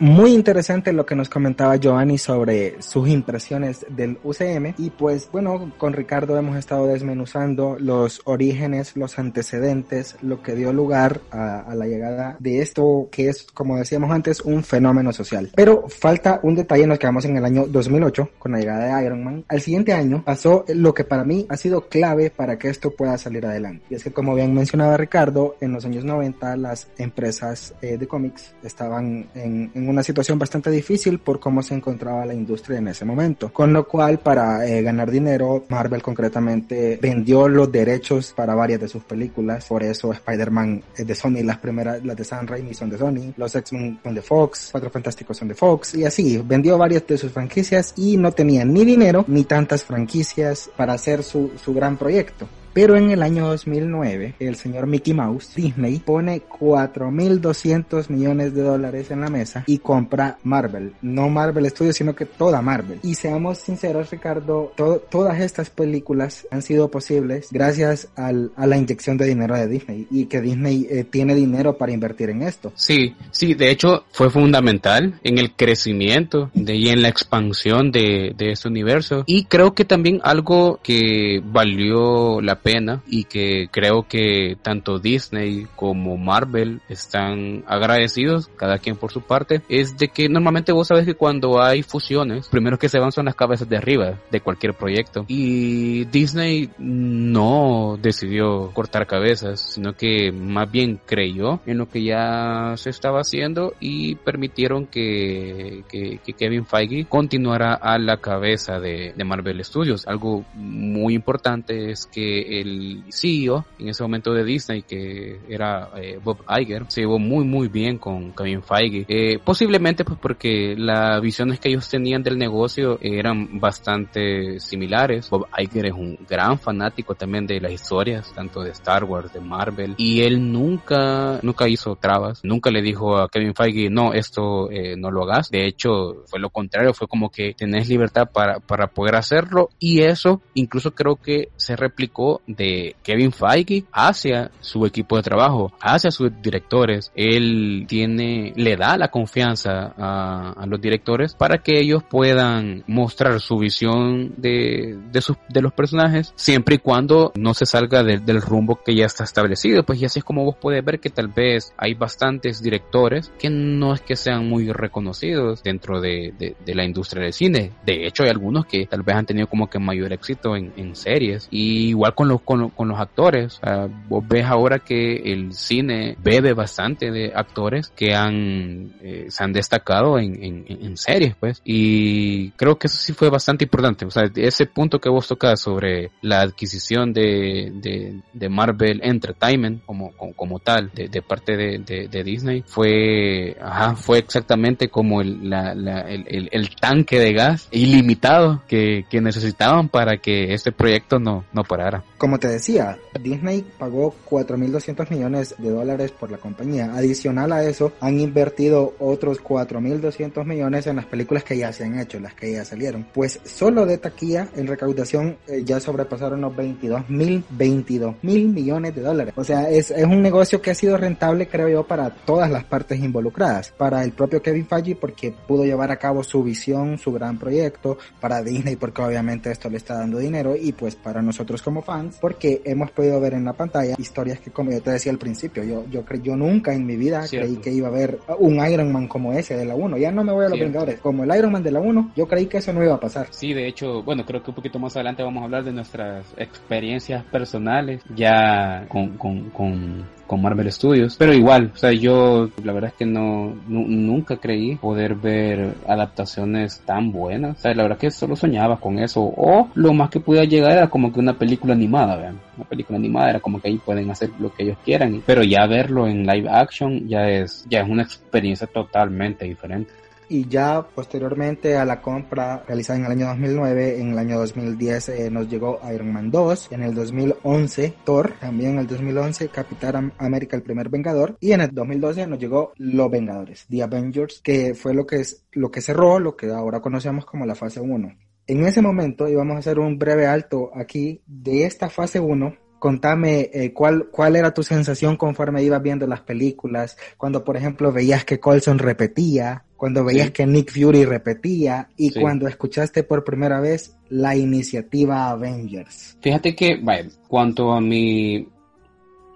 Muy interesante lo que nos comentaba Giovanni sobre sus impresiones del UCM y pues bueno, con Ricardo hemos estado desmenuzando los orígenes, los antecedentes, lo que dio lugar a, a, la llegada de esto que es, como decíamos antes, un fenómeno social. Pero falta un detalle, nos quedamos en el año 2008 con la llegada de Iron Man. Al siguiente año pasó lo que para mí ha sido clave para que esto pueda salir adelante. Y es que como bien mencionaba Ricardo, en los años 90 las empresas eh, de cómics estaban en, en una situación bastante difícil por cómo se encontraba la industria en ese momento. Con lo cual, para eh, ganar dinero, Marvel concretamente vendió los derechos para varias de sus películas. Por eso Spider-Man es de Sony, las primeras, las de Sam Raimi son de Sony, los X-Men son de Fox, Cuatro Fantásticos son de Fox, y así, vendió varias de sus franquicias y no tenía ni dinero ni tantas franquicias para hacer su, su gran proyecto. Pero en el año 2009, el señor Mickey Mouse, Disney, pone 4.200 millones de dólares en la mesa y compra Marvel. No Marvel Studios, sino que toda Marvel. Y seamos sinceros, Ricardo, todas estas películas han sido posibles gracias al, a la inyección de dinero de Disney y que Disney eh, tiene dinero para invertir en esto. Sí, sí, de hecho fue fundamental en el crecimiento de, y en la expansión de, de este universo. Y creo que también algo que valió la pena y que creo que tanto Disney como Marvel están agradecidos, cada quien por su parte, es de que normalmente vos sabes que cuando hay fusiones, primero que se van son las cabezas de arriba de cualquier proyecto. Y Disney no decidió cortar cabezas, sino que más bien creyó en lo que ya se estaba haciendo y permitieron que, que, que Kevin Feige continuara a la cabeza de, de Marvel Studios. Algo muy importante es que el CEO en ese momento de Disney, que era eh, Bob Iger, se llevó muy muy bien con Kevin Feige. Eh, posiblemente pues porque las visiones que ellos tenían del negocio eran bastante similares. Bob Iger es un gran fanático también de las historias, tanto de Star Wars, de Marvel, y él nunca, nunca hizo trabas, nunca le dijo a Kevin Feige, no, esto eh, no lo hagas. De hecho, fue lo contrario, fue como que tenés libertad para, para poder hacerlo, y eso incluso creo que se replicó de Kevin Feige hacia su equipo de trabajo, hacia sus directores. Él tiene, le da la confianza a, los directores para que ellos puedan mostrar su visión de, de, sus, de los personajes siempre y cuando no se salga de, del rumbo que ya está establecido. Pues y así es como vos puedes ver que tal vez hay bastantes directores que no es que sean muy reconocidos dentro de, de, de la industria del cine. De hecho, hay algunos que tal vez han tenido como que mayor éxito en, en series. Y igual con los, con, con los actores. vos ves ahora que el cine bebe bastante de actores que han, eh, se han destacado en, en, en, series, pues. Y creo que eso sí fue bastante importante. O sea, ese punto que vos tocas sobre la adquisición de, de, de Marvel Entertainment como, como, como tal, de, de parte de, de, Disney, fue, ajá, fue exactamente como el, la, la, el, el, tanque de gas ilimitado que, que necesitaban para que este proyecto no, no parara. Como te decía, Disney pagó 4.200 millones de dólares por la compañía. Adicional a eso, han invertido otros 4.200 millones en las películas que ya se han hecho, las que ya salieron. Pues solo de taquilla, en recaudación, eh, ya sobrepasaron los 22.000, 22 mil millones de dólares. O sea, es, es un negocio que ha sido rentable, creo yo, para todas las partes involucradas. Para el propio Kevin Feige, porque pudo llevar a cabo su visión, su gran proyecto. Para Disney, porque obviamente esto le está dando dinero. Y pues para nosotros como fans, porque hemos podido ver en la pantalla historias que, como yo te decía al principio, yo, yo, cre yo nunca en mi vida Cierto. creí que iba a haber un Iron Man como ese de la 1. Ya no me voy a los Cierto. Vengadores. Como el Iron Man de la 1, yo creí que eso no iba a pasar. Sí, de hecho, bueno, creo que un poquito más adelante vamos a hablar de nuestras experiencias personales ya con, con, con, con Marvel Studios. Pero igual, o sea, yo la verdad es que no, nu- nunca creí poder ver adaptaciones tan buenas. O sea, la verdad que solo soñaba con eso. O lo más que podía llegar era como que una película animada, vean. Una película animada era como que ahí pueden hacer lo que ellos quieran. Pero ya verlo en live action ya es, ya es una experiencia totalmente diferente. Y ya posteriormente a la compra realizada en el año 2009, en el año 2010 eh, nos llegó Iron Man 2, en el 2011 Thor, también en el 2011 Capitán Am- América el primer Vengador y en el 2012 nos llegó Los Vengadores, The Avengers, que fue lo que es lo que cerró lo que ahora conocemos como la fase 1. En ese momento íbamos a hacer un breve alto aquí de esta fase 1 Contame eh, cuál, cuál era tu sensación conforme ibas viendo las películas, cuando por ejemplo veías que Colson repetía, cuando veías Sí. que Nick Fury repetía y Sí. cuando escuchaste por primera vez la iniciativa Avengers. Fíjate que, vaya, cuanto a mi,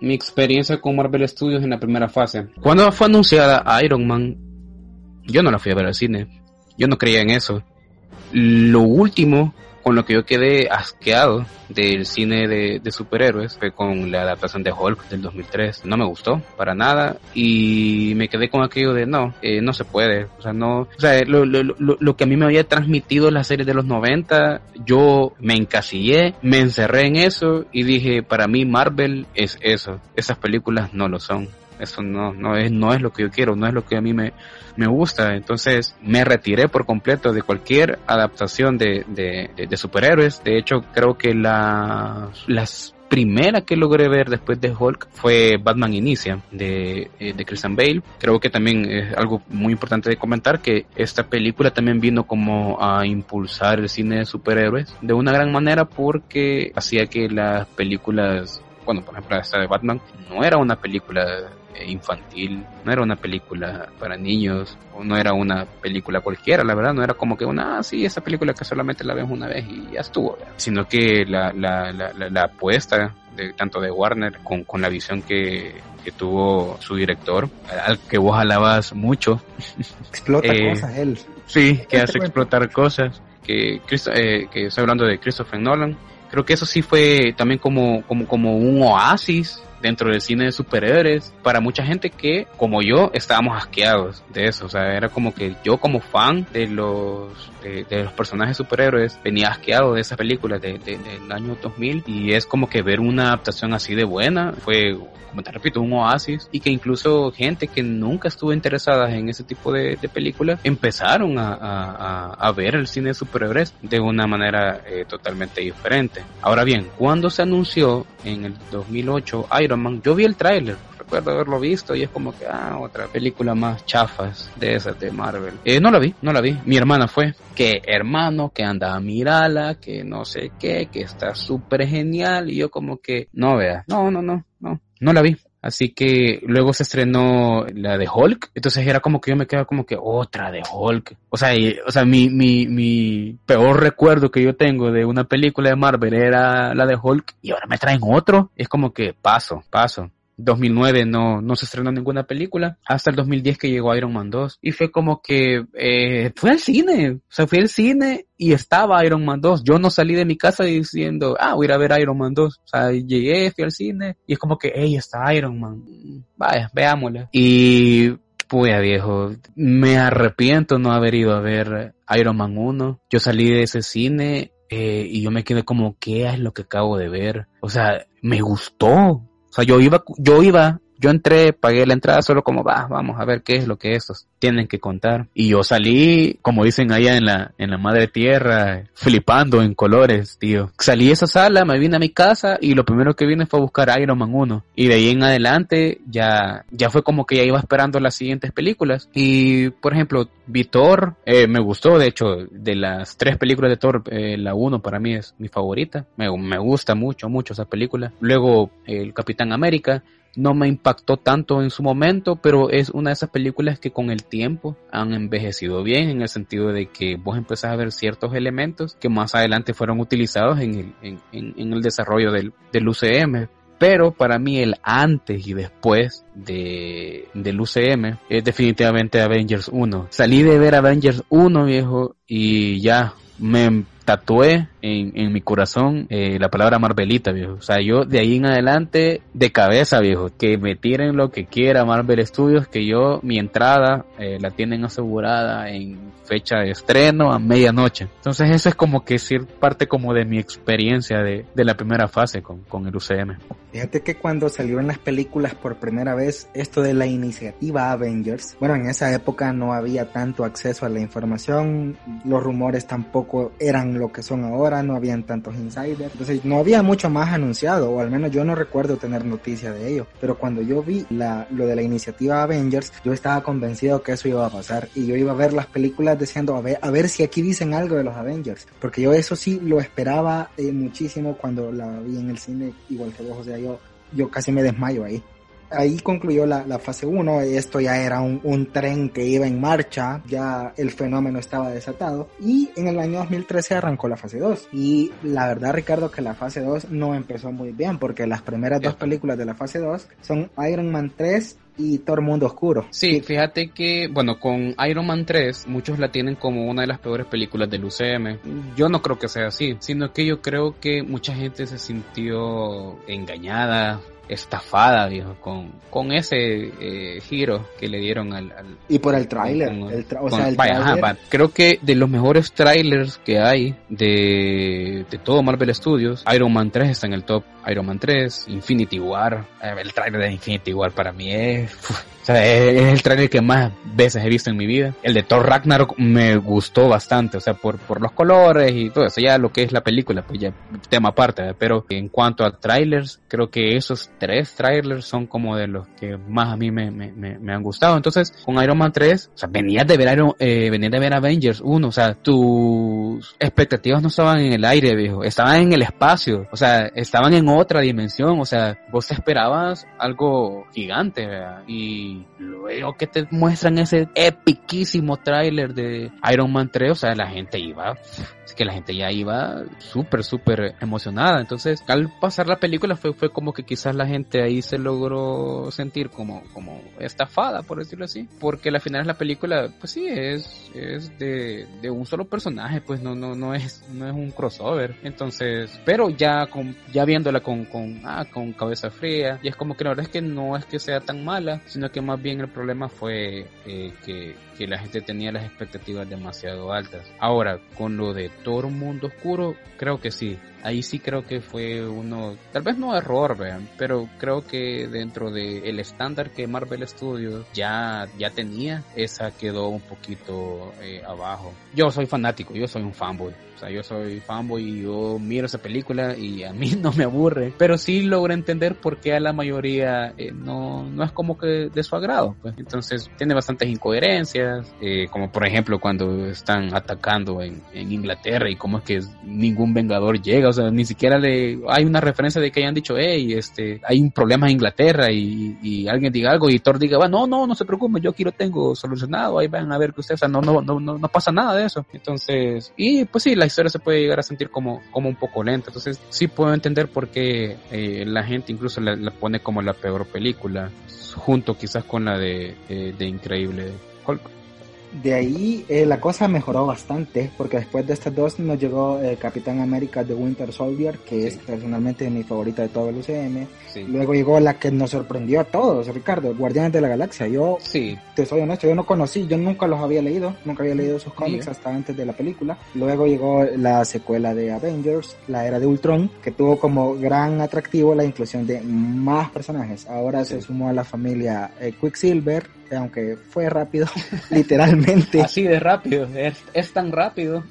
mi experiencia con Marvel Studios en la primera fase, cuando fue anunciada Iron Man, yo no la fui a ver al cine. Yo no creía en eso. Lo último con lo que yo quedé asqueado del cine de, superhéroes fue con la adaptación de Hulk del 2003. No me gustó para nada y me quedé con aquello de no, eh, no se puede. O sea, no, o sea, lo, lo, lo, lo que a mí me había transmitido las series de los 90, yo me encasillé, me encerré en eso y dije, para mí Marvel es eso. Esas películas no lo son. Eso no, no es, no es lo que yo quiero, no es lo que a mí me, me gusta. Entonces me retiré por completo de cualquier adaptación de, de, de, de superhéroes. De hecho, creo que la, las primera que logré ver después de Hulk fue Batman Inicia de, eh, de Christian Bale. Creo que también es algo muy importante de comentar que esta película también vino como a impulsar el cine de superhéroes de una gran manera porque hacía que las películas bueno, por ejemplo, esta de Batman no era una película infantil, no era una película para niños, o no era una película cualquiera, la verdad, no era como que una, ah, sí, esa película que solamente la ves una vez y ya estuvo, ¿verdad? sino que la, la, la, la, apuesta de tanto de Warner con, con la visión que, que tuvo su director, al que vos alabas mucho. [LAUGHS] Explota Eh, cosas él. Sí, que hace explotar cosas. Que, eh, que estoy hablando de Christopher Nolan. Creo que eso sí fue también como, como, como un oasis dentro del cine de superhéroes para mucha gente que, como yo, estábamos asqueados de eso. O sea, era como que yo como fan de los, de, de los personajes superhéroes venía asqueado de esas películas de, de- del año 2000 y es como que ver una adaptación así de buena fue, como te repito, un oasis y que incluso gente que nunca estuvo interesada en ese tipo de, películas empezaron a- a ver el cine de superhéroes de una manera eh, totalmente diferente. Ahora bien, cuando se anunció en el 2008 Iron Man, yo vi el tráiler, recuerdo haberlo visto y es como que, ah, otra película más chafas de esas de Marvel. Eh, no la vi, no la vi. Mi hermana fue, que hermano, que anda a mirarla, que no sé qué, que está súper genial y yo como que, no vea, no, no, no, no, no la vi. Así que luego se estrenó la de Hulk. Entonces era como que yo me quedaba como que otra de Hulk. O sea, o sea, mi, mi, mi peor recuerdo que yo tengo de una película de Marvel era la de Hulk y ahora me traen otro. Es como que paso, paso. 2009 no, no se estrenó ninguna película, hasta el 2010 que llegó Iron Man 2 y fue como que eh, fue al cine, o sea, fui al cine y estaba Iron Man 2, yo no salí de mi casa diciendo, ah, voy a ir a ver Iron Man 2, o sea, llegué, fui al cine y es como que, hey, está Iron Man, vaya, veámosla. Y pues viejo, me arrepiento no haber ido a ver Iron Man 1, yo salí de ese cine eh, y yo me quedé como, ¿qué es lo que acabo de ver? O sea, me gustó, sea, yo iba, yo iba, yo entré, pagué la entrada solo como, va, vamos a ver qué es lo que estos tienen que contar. Y yo salí, como dicen allá en la, en la madre tierra, flipando en colores, tío. Salí de esa sala, me vine a mi casa y lo primero que vine fue a buscar Iron Man 1. Y de ahí en adelante ya, ya fue como que ya iba esperando las siguientes películas. Y, por ejemplo, vi Thor, eh, me gustó, de hecho, de las tres películas de Thor, eh, la 1 para mí es mi favorita. Me, me gusta mucho, mucho esa película. Luego, el Capitán América, no me impactó tanto en su momento, pero es una de esas películas que con el tiempo han envejecido bien en el sentido de que vos empezás a ver ciertos elementos que más adelante fueron utilizados en el, en, el desarrollo del, del UCM. Pero para mí el antes y después de, del UCM es definitivamente Avengers 1. Salí de ver Avengers 1, viejo, y ya me tatué en, en mi corazón eh, la palabra Marvelita, viejo. O sea, yo de ahí en adelante, de cabeza, viejo, que me tiren lo que quiera Marvel Studios, que yo, mi entrada, eh, la tienen asegurada en fecha de estreno a medianoche. Entonces eso es como que decir parte como de mi experiencia de, de la primera fase con, con el UCM. Fíjate que cuando salieron las películas por primera vez, esto de la iniciativa Avengers, bueno, en esa época no había tanto acceso a la información, los rumores tampoco eran lo que son ahora, no habían tantos insiders, entonces no había mucho más anunciado, o al menos yo no recuerdo tener noticia de ello, pero cuando yo vi la, lo de la iniciativa Avengers, yo estaba convencido que eso iba a pasar. Y yo iba a ver las películas diciendo a ver, a ver si aquí dicen algo de los Avengers, porque yo eso sí lo esperaba eh, muchísimo cuando la vi en el cine, igual que vos, o sea, yo, yo casi me desmayo ahí ahí concluyó la, la fase 1, esto ya era un, un, tren que iba en marcha, ya el fenómeno estaba desatado. Y en el año 2013 arrancó la fase 2 y la verdad Ricardo que la fase 2 no empezó muy bien porque las primeras dos películas de la fase 2 son Iron Man 3 y Thor Mundo Oscuro. Sí, fíjate que, bueno, con Iron Man 3, muchos la tienen como una de las peores películas del UCM. Yo no creo que sea así, sino que yo creo que mucha gente se sintió engañada, estafada, viejo, con, con ese eh, giro que le dieron al... al y por el tráiler. Tra o sea, el vaya, ajá, creo que de los mejores trailers que hay de, de todo Marvel Studios, Iron Man 3 está en el top. Iron Man 3, Infinity War, eh, el trailer de Infinity War para mí es... O sea, es el trailer que más veces he visto en mi vida. El de Thor Ragnarok me gustó bastante, o sea, por, por los colores y todo eso, ya lo que es la película, pues ya tema aparte, ¿verdad? pero en cuanto a trailers, creo que esos tres trailers son como de los que más a mí me, me, me, me han gustado. Entonces, con Iron Man 3, o sea, venías de ver Iron, eh, venías de ver Avengers 1, o sea, tus expectativas no estaban en el aire, viejo, estaban en el espacio, o sea, estaban en otra dimensión, o sea, vos esperabas algo gigante, ¿verdad? Y luego que te muestran ese epiquísimo tráiler de Iron Man 3, o sea, la gente iba que la gente ya iba súper, súper emocionada. Entonces, al pasar la película fue, fue como que quizás la gente ahí se logró sentir como, como estafada, por decirlo así. Porque al final la película, pues sí, es, es de, de un solo personaje, pues no, no, no es, no es un crossover. Entonces, pero ya con, ya viéndola con, con, ah, con cabeza fría, y es como que la verdad es que no es que sea tan mala, sino que más bien el problema fue eh, que, que la gente tenía las expectativas demasiado altas. Ahora, con lo de un mundo oscuro, creo que sí. Ahí sí creo que fue uno, tal vez no error, vean, pero creo que dentro del el estándar que Marvel Studios ya, ya tenía, esa quedó un poquito eh, abajo. Yo soy fanático, yo soy un fanboy. Sea, yo soy fanboy y yo miro esa película y a mí [LAUGHS] no me aburre. Pero sí logro entender por qué a la mayoría eh, no, no es como que de su agrado. Pues. Entonces tiene bastantes incoherencias, eh, como por ejemplo cuando están atacando en, en Inglaterra y cómo es que ningún vengador llega. O sea, ni siquiera le hay una referencia de que hayan dicho, hey, este, hay un problema en Inglaterra y, y alguien diga algo y Thor diga, va, no, no, no se preocupe, yo aquí lo tengo solucionado, ahí van a ver que ustedes, o sea, no, no, no, no, no pasa nada de eso. Entonces, y pues sí, la historia se puede llegar a sentir como, como un poco lenta. Entonces, sí puedo entender por qué eh, la gente incluso la, la, pone como la peor película, junto quizás con la de, eh, de Increíble Hulk de ahí eh, la cosa mejoró bastante porque después de estas dos nos llegó eh, Capitán América de Winter Soldier que sí. es personalmente mi favorita de todo el UCM sí. luego llegó la que nos sorprendió a todos Ricardo Guardianes de la Galaxia yo sí. te soy honesto yo no conocí yo nunca los había leído nunca había leído sus cómics hasta antes de la película luego llegó la secuela de Avengers la era de Ultron que tuvo como gran atractivo la inclusión de más personajes ahora se sumó a la familia eh, Quicksilver aunque fue rápido, [LAUGHS] literalmente. Así de rápido, es, es tan rápido.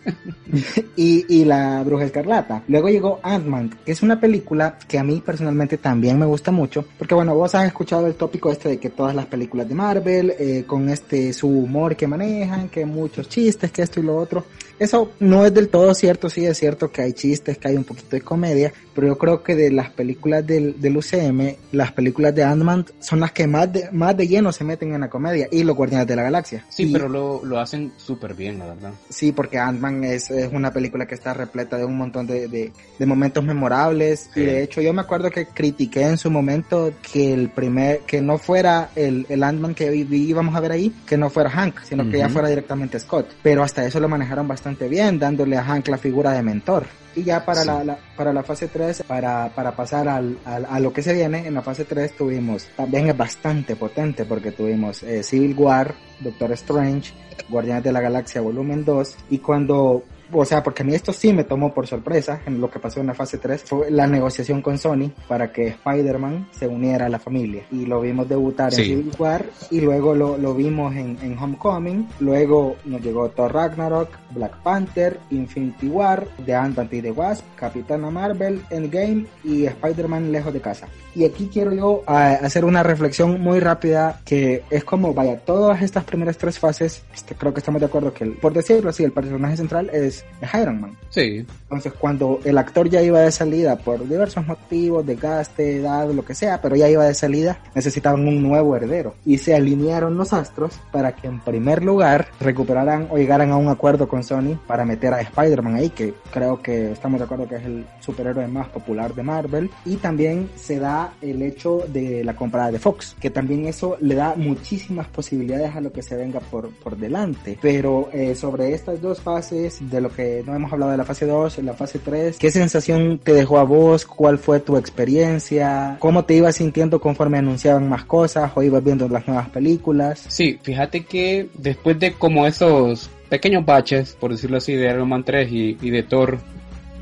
[LAUGHS] y, y La Bruja Escarlata. Luego llegó Ant-Man, que es una película que a mí personalmente también me gusta mucho, porque bueno, vos has escuchado el tópico este de que todas las películas de Marvel, eh, con este su humor que manejan, que muchos chistes, que esto y lo otro. Eso no es del todo cierto, sí es cierto que hay chistes, que hay un poquito de comedia, pero yo creo que de las películas del, del UCM, las películas de Ant-Man son las que más de, más de lleno se meten en la comedia y los Guardianes de la Galaxia. Sí, Y- pero lo, lo hacen súper bien, la verdad. Sí, porque Ant-Man es, es una película que está repleta de un montón de, de, de momentos memorables. Sí. Y de hecho, yo me acuerdo que critiqué en su momento que el primer, que no fuera el, el Ant-Man que íbamos a ver ahí, que no fuera Hank, sino que ya fuera directamente Scott. Pero hasta eso lo manejaron bastante bien, dándole a Hank la figura de mentor. Y ya para, Sí. la, la- para la fase 3, para, para pasar al, al- a lo que se viene, en la fase 3 tuvimos, también es bastante potente porque tuvimos eh, Civil War, Doctor Strange, Guardianes de la Galaxia Volumen 2, y cuando, o sea, porque a mí esto sí me tomó por sorpresa en lo que pasó en la fase 3, fue la negociación con Sony para que Spider-Man se uniera a la familia. Y lo vimos debutar en Sí. Civil War, y luego lo, lo vimos en, en Homecoming, luego nos llegó Thor Ragnarok, Black Panther, Infinity War, The Ant-Man y the Wasp, Capitana Marvel, Endgame y Spider-Man lejos de casa. Y aquí quiero yo ah, hacer una reflexión muy rápida que es como, vaya, todas estas primeras tres fases, este, creo que estamos de acuerdo que, el- por decirlo así, el personaje central es, es Iron Man. Sí, Entonces, cuando el actor ya iba de salida por diversos motivos, desgaste, edad, lo que sea, pero ya iba de salida, necesitaban un nuevo heredero. Y se alinearon los astros para que en primer lugar recuperaran o llegaran a un acuerdo con Sony para meter a Spider-Man ahí, que creo que estamos de acuerdo que es el superhéroe más popular de Marvel. Y también se da el hecho de la compra de Fox, que también eso le da muchísimas posibilidades a lo que se venga por, por delante. Pero eh, sobre estas dos fases, de lo que no hemos hablado de la fase 2, la fase 3, ¿qué sensación te dejó a vos? ¿Cuál fue tu experiencia? ¿Cómo te ibas sintiendo conforme anunciaban más cosas o ibas viendo las nuevas películas? Sí, fíjate que después de como esos pequeños baches, por decirlo así, de Iron Man 3 y, y de Thor,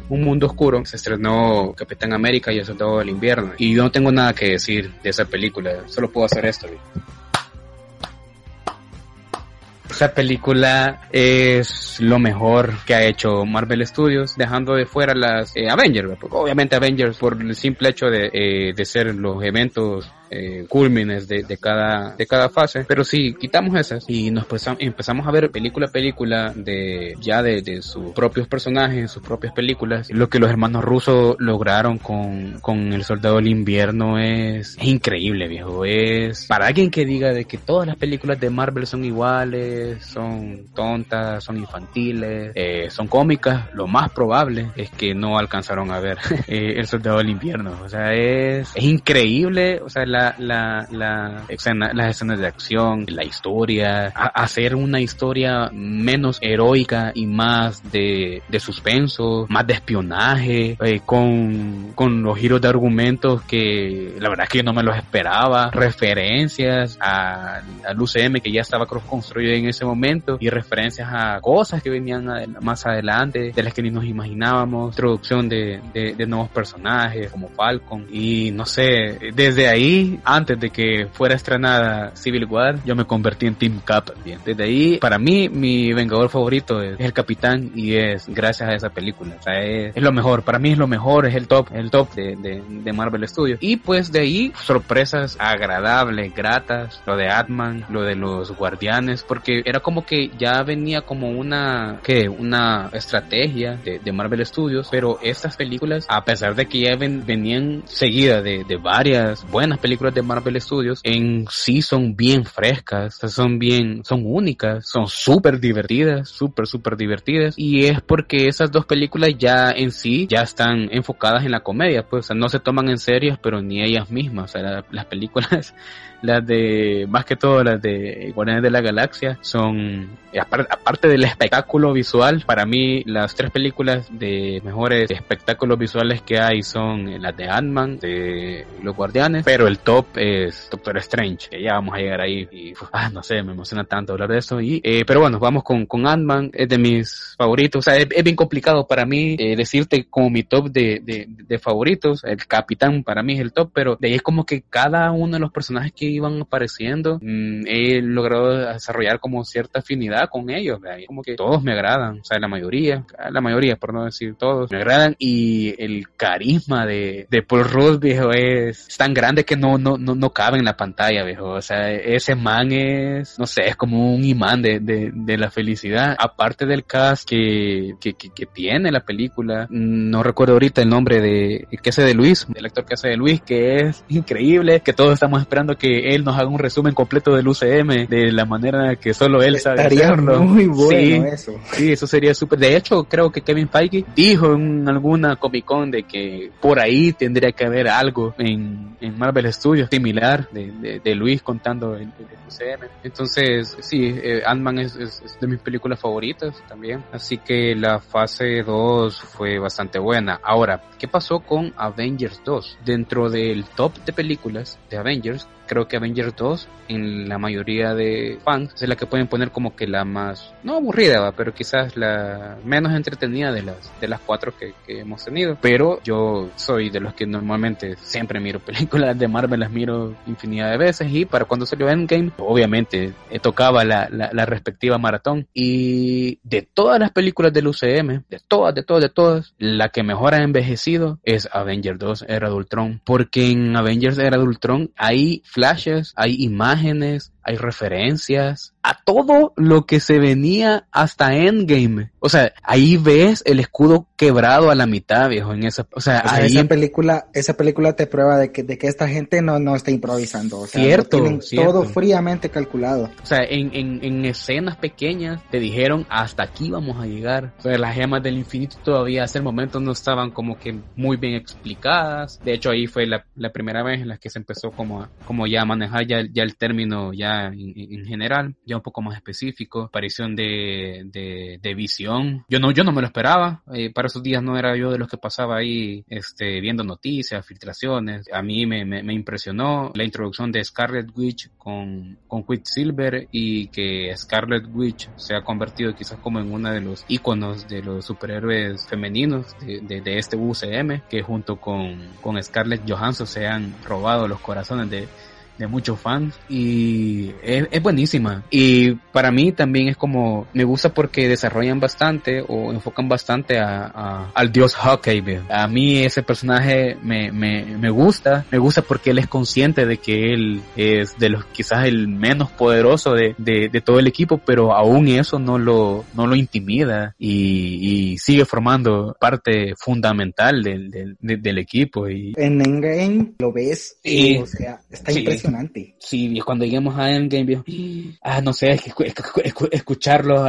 Un Mundo Oscuro, se estrenó Capitán América y el Soldado del Invierno. Y yo no tengo nada que decir de esa película, solo puedo hacer esto. Esa película es lo mejor que ha hecho Marvel Studios, dejando de fuera las eh, Avengers. Porque obviamente Avengers por el simple hecho de, eh, de ser los eventos eh, cúlmines de, de cada de cada fase, pero si quitamos esas y nos empezam- empezamos a ver película a película de ya de, de sus propios personajes, sus propias películas, lo que los hermanos rusos lograron con, con el Soldado del Invierno es, es increíble, viejo, es para alguien que diga de que todas las películas de Marvel son iguales, son tontas, son infantiles, eh, son cómicas, lo más probable es que no alcanzaron a ver [LAUGHS] eh, el Soldado del Invierno, o sea, es, es increíble, o sea, la, la, la escena, las escenas de acción, la historia, a- hacer una historia menos heroica y más de, de suspenso, más de espionaje, eh, con, con los giros de argumentos que la verdad es que yo no me los esperaba, referencias a- al UCM que ya estaba cross construido en ese momento y referencias a cosas que venían más adelante de las que ni nos imaginábamos, introducción de, de, de nuevos personajes como Falcon y no sé, desde ahí, antes de que fuera estrenada Civil War, yo me convertí en Team Cap también. Desde ahí, para mí, mi vengador favorito es, el Capitán y es gracias a esa película. O sea, es, es lo mejor, para mí es lo mejor, es el top, el top de, de, de Marvel Studios. Y pues de ahí, sorpresas agradables, gratas, lo de Atman, lo de los guardianes, porque era como que ya venía como una, ¿qué? Una estrategia de, de Marvel Studios, pero estas películas, a pesar de que ya ven- venían seguidas de, de varias buenas películas de Marvel Studios, en sí son bien frescas, son bien, son únicas, son súper divertidas, súper, súper divertidas, y es porque esas dos películas ya en sí ya están enfocadas en la comedia, pues, o sea, no se toman en serio, pero ni ellas mismas, o sea, la- las películas [LAUGHS] las de, más que todo las de Guardianes de la Galaxia, son, apar- aparte del espectáculo visual, para mí las tres películas de mejores espectáculos visuales que hay son las de Ant-Man, de los Guardianes, pero el top es Doctor Strange, que ya vamos a llegar ahí y, uf, ah, no sé, me emociona tanto hablar de eso, y, eh, pero bueno, vamos con, con Ant-Man, es de mis favoritos, o sea, es, es bien complicado para mí eh, decirte como mi top de, de, de favoritos, el Capitán para mí es el top, pero de ahí es como que cada uno de los personajes que iban apareciendo, mm, he logrado desarrollar como cierta afinidad con ellos, como que todos me agradan, o sea, la mayoría, la mayoría, por no decir todos, me agradan y el carisma de, de Paul Rudd, viejo, es, tan grande que no, no, no, no cabe en la pantalla, viejo, o sea, ese man es, no sé, es como un imán de, de, de la felicidad, aparte del cast que, que, que, tiene la película, no recuerdo ahorita el nombre de, que hace de Luis, el actor que hace de Luis, que es increíble, que todos estamos esperando que él nos haga un resumen completo del UCM, de la manera que solo él sabe hacerlo. muy bueno eso. Sí, eso sería súper. De hecho, creo que Kevin Feige dijo en alguna Comic Con de que por ahí tendría que haber algo en, en Marvel Studios similar de, de, Luis contando el, UCM. Entonces, sí, eh, Ant-Man es, es, de mis películas favoritas también. Así que la fase 2 fue bastante buena. Ahora, ¿qué pasó con Avengers 2? Dentro del top de películas de Avengers, creo que Avengers 2 en la mayoría de fans es la que pueden poner como que la más no aburrida pero quizás la menos entretenida de las de las cuatro que, hemos tenido. Pero yo soy de los que normalmente siempre miro [LAUGHS] películas de Marvel las miro infinidad de veces y para cuando salió Endgame obviamente eh, tocaba la, la, respectiva maratón. Y de todas las películas del UCM de todas de todas de todas la que mejor ha envejecido es Avengers 2 Era de Ultron porque en Avengers Era de Ultron hay flashes, hay imágenes, hay referencias a todo lo que se venía hasta Endgame. O sea, ahí ves el escudo quebrado a la mitad, viejo, en esa, o sea, esa película, esa película te prueba de que, de que esta gente no, no está improvisando. O sea, cierto, todo fríamente calculado. O sea, en, en, en, escenas pequeñas te dijeron hasta aquí vamos a llegar. O sea, las gemas del infinito todavía hasta el momento no estaban como que muy bien explicadas. De hecho, ahí fue la, la primera vez en la que se empezó como, a, como ya a manejar ya, ya el término ya en, general, ya un poco más específico, aparición de, de, visión. Yo no, yo no me lo esperaba, eh, para esos días no era yo de los que pasaba ahí este, viendo noticias, filtraciones. A mí me, me, impresionó la introducción de Scarlet Witch con, con Quicksilver y que Scarlet Witch se ha convertido quizás como en uno de los iconos de los superhéroes femeninos de, de, este UCM, que junto con, con Scarlett Johansson se han robado los corazones de de muchos fans y es, buenísima. Y para mí también es como, me gusta porque desarrollan bastante o enfocan bastante a, al dios Hawkeye. A mí ese personaje me, me, me gusta, me gusta porque él es consciente de que él es de los quizás el menos poderoso de, de, todo el equipo, pero aún eso no lo, no lo intimida y, sigue formando parte fundamental del, del, del equipo. Y... En Endgame lo ves, y, o sea, está impresionante Sí, cuando lleguemos a Endgame, ah, no sé, escucharlos,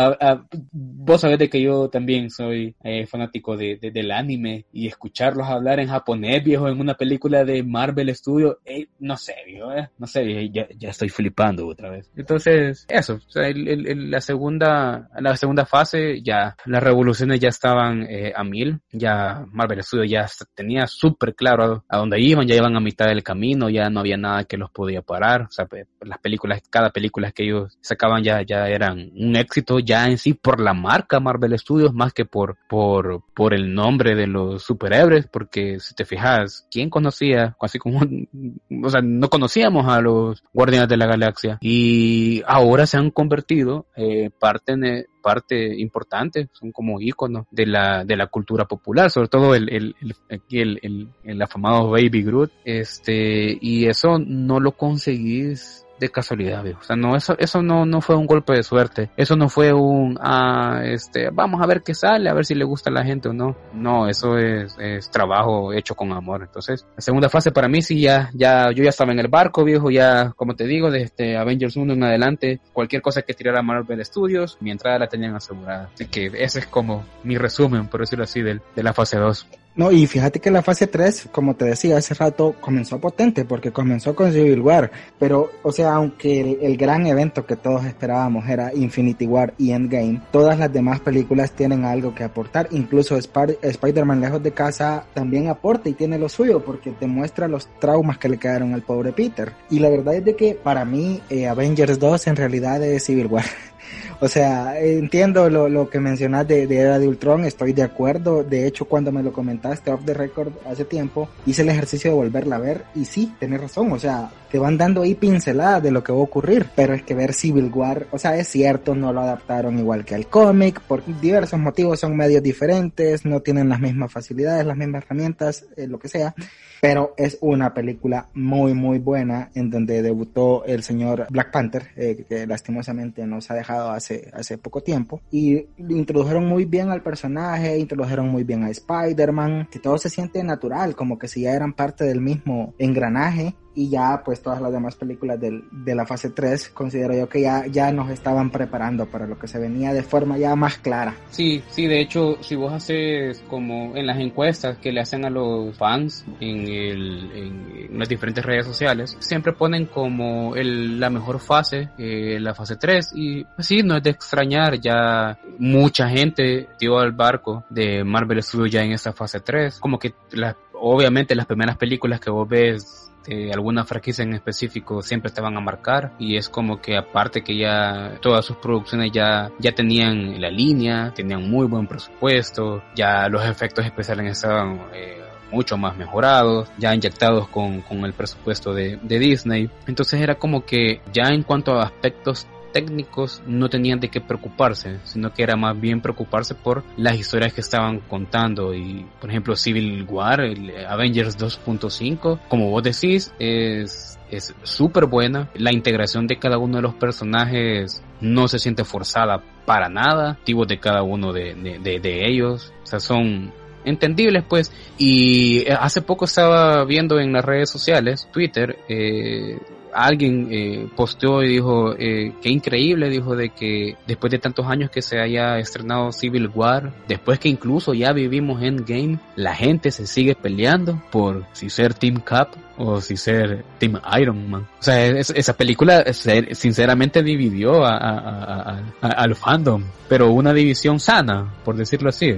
vos sabés de que yo también soy eh, fanático de, del anime y escucharlos hablar en japonés, viejo, en una película de Marvel Studios, eh, no sé, viejo, eh, no sé, ya, ya, estoy flipando otra vez. Entonces, eso, o sea, la segunda, la segunda fase, ya, las revoluciones ya estaban a mil, ya Marvel Studios ya tenía súper claro a dónde iban, ya iban a mitad del camino, ya no había nada que los podía parar. O sea, las películas, cada película que ellos sacaban ya, ya eran un éxito ya en sí por la marca Marvel Studios más que por, por, por el nombre de los superhéroes, porque si te fijas, ¿quién conocía? Así como, [LAUGHS] o sea, no conocíamos a los Guardianes de la Galaxia y ahora se han convertido eh, parte en, parte importante, son como íconos de la, de la cultura popular, sobre todo el, el, el, el, el afamado Baby Groot, este, y eso no lo conseguís de casualidad, viejo. O sea, no, eso, eso no, no fue un golpe de suerte. Eso no fue un, ah, este, vamos a ver qué sale, a ver si le gusta a la gente o no. No, eso es, es trabajo hecho con amor. Entonces, la segunda fase para mí sí ya, ya, yo ya estaba en el barco, viejo, ya, como te digo, desde este Avengers 1 en adelante, cualquier cosa que tirara Marvel Studios, mi entrada la tenían asegurada. Así que ese es como mi resumen, por decirlo así, de, de la fase 2. No, y fíjate que la fase 3, como te decía hace rato, comenzó potente porque comenzó con Civil War. Pero, o sea, aunque el, gran evento que todos esperábamos era Infinity War y Endgame, todas las demás películas tienen algo que aportar. Incluso Spider-Man lejos de casa también aporta y tiene lo suyo porque te muestra los traumas que le quedaron al pobre Peter. Y la verdad es de que para mí eh, Avengers 2 en realidad es Civil War. [LAUGHS] o sea, entiendo lo, lo que mencionas de, de, Era de Ultron, estoy de acuerdo. De hecho, cuando me lo comentaste off the record hace tiempo, hice el ejercicio de volverla a ver y sí, tenés razón. O sea, te van dando ahí pinceladas de lo que va a ocurrir. Pero es que ver Civil War, o sea, es cierto, no lo adaptaron igual que al cómic, por diversos motivos son medios diferentes, no tienen las mismas facilidades, las mismas herramientas, eh, lo que sea pero es una película muy muy buena en donde debutó el señor Black Panther eh, que lastimosamente nos ha dejado hace hace poco tiempo y introdujeron muy bien al personaje introdujeron muy bien a Spider-Man que todo se siente natural como que si ya eran parte del mismo engranaje y ya pues todas las demás películas del, de la fase 3 considero yo que ya, ya nos estaban preparando para lo que se venía de forma ya más clara. Sí, sí, de hecho si vos haces como en las encuestas que le hacen a los fans en, el, en, las diferentes redes sociales, siempre ponen como el, la mejor fase, eh, la fase 3 y pues, sí, no es de extrañar, ya mucha gente dio al barco de Marvel Studios ya en esta fase 3, como que la, obviamente las primeras películas que vos ves de alguna franquicia en específico siempre te van a marcar y es como que aparte que ya todas sus producciones ya, ya tenían la línea, tenían muy buen presupuesto, ya los efectos especiales estaban eh, mucho más mejorados, ya inyectados con, con el presupuesto de, de Disney. Entonces era como que ya en cuanto a aspectos técnicos no tenían de qué preocuparse, sino que era más bien preocuparse por las historias que estaban contando y por ejemplo Civil War, Avengers 2.5, como vos decís, es es súper buena. La integración de cada uno de los personajes no se siente forzada para nada. Activos de cada uno de, de, de, ellos. O sea, son entendibles pues. Y hace poco estaba viendo en las redes sociales, Twitter, eh, alguien eh, posteó y dijo eh, que increíble, dijo de que después de tantos años que se haya estrenado Civil War, después que incluso ya vivimos Endgame, la gente se sigue peleando por si ser Team Cap o si ser Team Iron Man. O sea, esa película sinceramente dividió a, al fandom, pero una división sana, por decirlo así.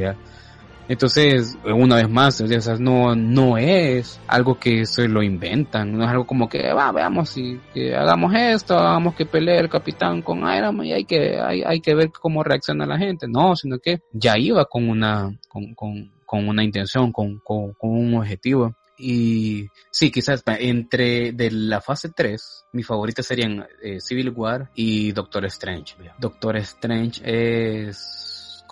Entonces, una vez más, no, no es algo que se lo inventan, no es algo como que, va, veamos si que hagamos esto, hagamos que pelee el capitán con Iron Man y hay que, hay, hay que ver cómo reacciona la gente. No, sino que ya iba con una, con, con, con una intención, con, con, con un objetivo. Y sí, quizás entre de la fase 3, mi favorita serían eh, Civil War y Doctor Strange. Doctor Strange es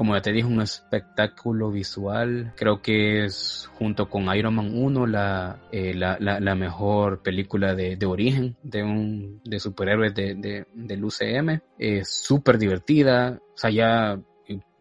como ya te dije, un espectáculo visual. Creo que es junto con Iron Man 1 la, eh, la, la, mejor película de, de, origen de un de superhéroes de, de, del UCM. Es súper divertida. O sea, ya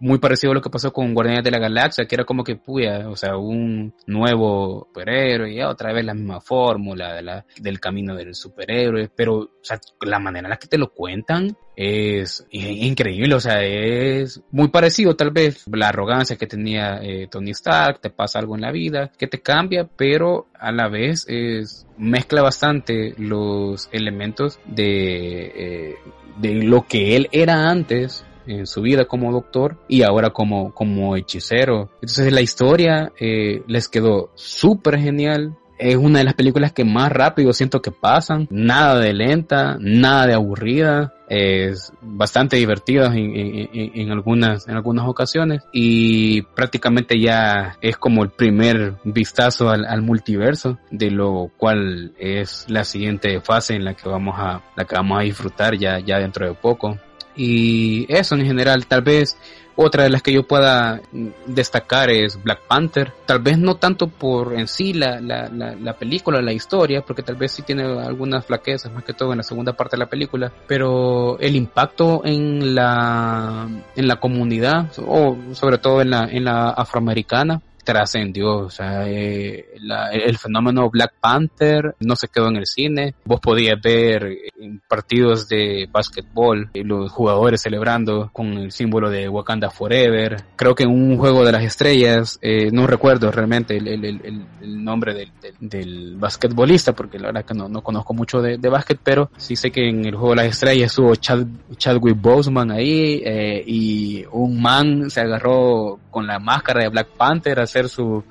muy parecido a lo que pasó con Guardianes de la Galaxia, que era como que, puya, o sea, un nuevo superhéroe, y otra vez la misma fórmula de la, del camino del superhéroe, pero, o sea, la manera en la que te lo cuentan es, increíble, o sea, es muy parecido tal vez la arrogancia que tenía eh, Tony Stark, te pasa algo en la vida que te cambia, pero a la vez es, mezcla bastante los elementos de, eh, de lo que él era antes en su vida como doctor y ahora como, como hechicero. Entonces la historia eh, les quedó súper genial. Es una de las películas que más rápido siento que pasan. Nada de lenta, nada de aburrida. Es bastante divertida en, en, en, algunas, en algunas ocasiones. Y prácticamente ya es como el primer vistazo al, al, multiverso. De lo cual es la siguiente fase en la que vamos a, la que vamos a disfrutar ya, ya dentro de poco. Y eso en general, tal vez otra de las que yo pueda destacar es Black Panther. Tal vez no tanto por en sí la, la, la, película, la historia, porque tal vez sí tiene algunas flaquezas, más que todo en la segunda parte de la película, pero el impacto en la, en la comunidad, o sobre todo en la, en la afroamericana, trascendió, o sea, eh, el fenómeno Black Panther no se quedó en el cine, vos podías ver en partidos de básquetbol eh, los jugadores celebrando con el símbolo de Wakanda Forever, creo que en un juego de las estrellas, eh, no recuerdo realmente el, el, el, el nombre del, del, del, basquetbolista, porque la verdad que no, no conozco mucho de, de básquet, pero sí sé que en el juego de las estrellas estuvo Chad, Chadwick Boseman ahí, y un man se agarró con la máscara de Black Panther hacer su,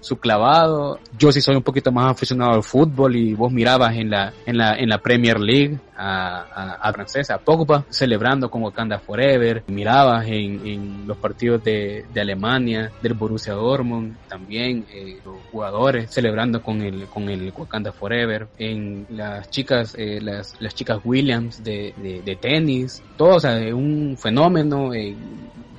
su clavado. Yo sí soy un poquito más aficionado al fútbol y vos mirabas en la, en la, en la Premier League a, a, francesa, a Pogba, celebrando con Wakanda Forever. Mirabas en, en los partidos de, de Alemania, del Borussia Dortmund, también eh, los jugadores celebrando con el, con el Wakanda Forever. En las chicas, eh, las, las chicas Williams de, de, de tenis, todo, o sea, un fenómeno. Eh,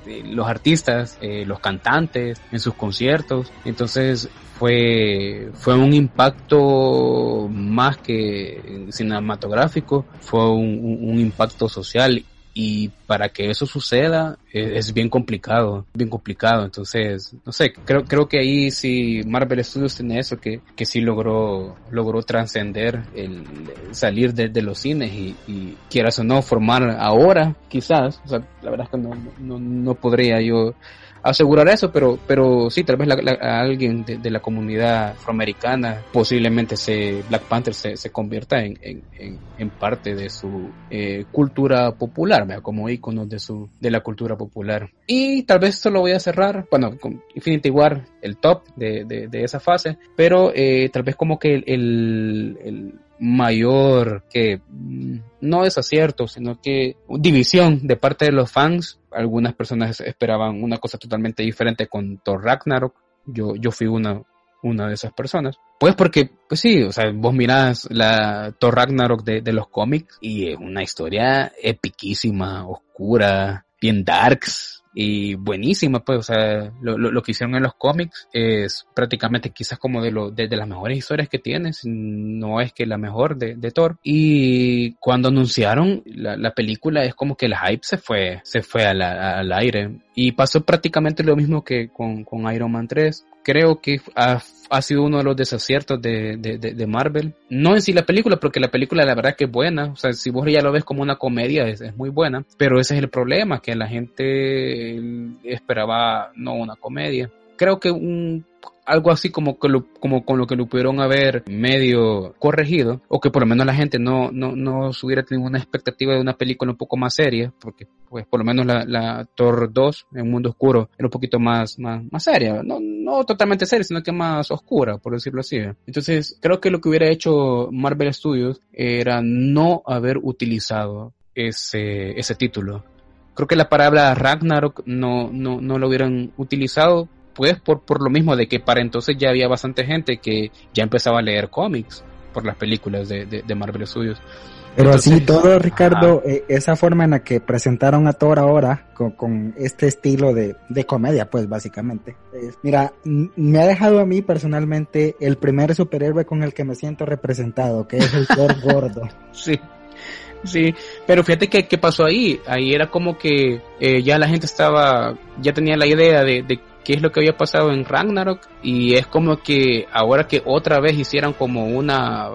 los artistas, eh, los cantantes en sus conciertos. Entonces fue, fue un impacto más que cinematográfico, fue un impacto social y para que eso suceda es, es, bien complicado, bien complicado. Entonces, no sé, creo, creo que ahí sí Marvel Studios tiene eso, que, que sí logró, logró trascender el salir de, de los cines y, y, quieras o no formar ahora, quizás, o sea, la verdad es que no, no, no podría yo asegurar eso, pero, pero sí, tal vez la, alguien de, la comunidad afroamericana, posiblemente se, Black Panther se, se convierta en, en, en, parte de su eh, cultura popular, ¿verdad? como íconos de su, de la cultura popular. Y tal vez esto lo voy a cerrar, bueno, con Infinity War, el top de, de, de esa fase, pero eh, tal vez como que el, el, el mayor que mm, no desacierto, sino que división de parte de los fans. Algunas personas esperaban una cosa totalmente diferente con Thor Ragnarok. Yo, yo fui una, una de esas personas. Pues porque, pues sí, o sea, vos mirás la Thor Ragnarok de, de los cómics y es una historia epiquísima, oscura, bien darks, y buenísima, pues, o sea, lo, lo, que hicieron en los cómics es prácticamente quizás como de, lo, de, las mejores historias que tienes, no es que la mejor de, de Thor. Y cuando anunciaron la, la, película es como que el hype se fue, se fue al, al aire. Y pasó prácticamente lo mismo que con, con Iron Man 3 creo que ha, ha, sido uno de los desaciertos de, de, de, Marvel. No en sí la película, porque la película la verdad que es buena. O sea, si vos ya lo ves como una comedia, es, es muy buena. Pero ese es el problema, que la gente esperaba no una comedia. Creo que un algo así como, que lo, como con lo que lo pudieron haber medio corregido, o que por lo menos la gente no, no, no hubiera tenido una expectativa de una película un poco más seria, porque pues por lo menos la, la Thor 2 en Mundo Oscuro era un poquito más, más, más seria, no, no totalmente seria, sino que más oscura, por decirlo así. Entonces, creo que lo que hubiera hecho Marvel Studios era no haber utilizado ese, ese título. Creo que la palabra Ragnarok no, no, no lo hubieran utilizado pues por, por lo mismo de que para entonces ya había bastante gente que ya empezaba a leer cómics por las películas de, de, de Marvel Studios. Pero Entonces, así todo, Ricardo, eh, esa forma en la que presentaron a Thor ahora, con, con este estilo de, de, comedia, pues básicamente. Mira, me ha dejado a mí personalmente el primer superhéroe con el que me siento representado, que es el Thor [LAUGHS] gordo. Sí. Sí, pero fíjate que qué pasó ahí. Ahí era como que eh, ya la gente estaba, ya tenía la idea de, de qué es lo que había pasado en Ragnarok y es como que ahora que otra vez hicieran como una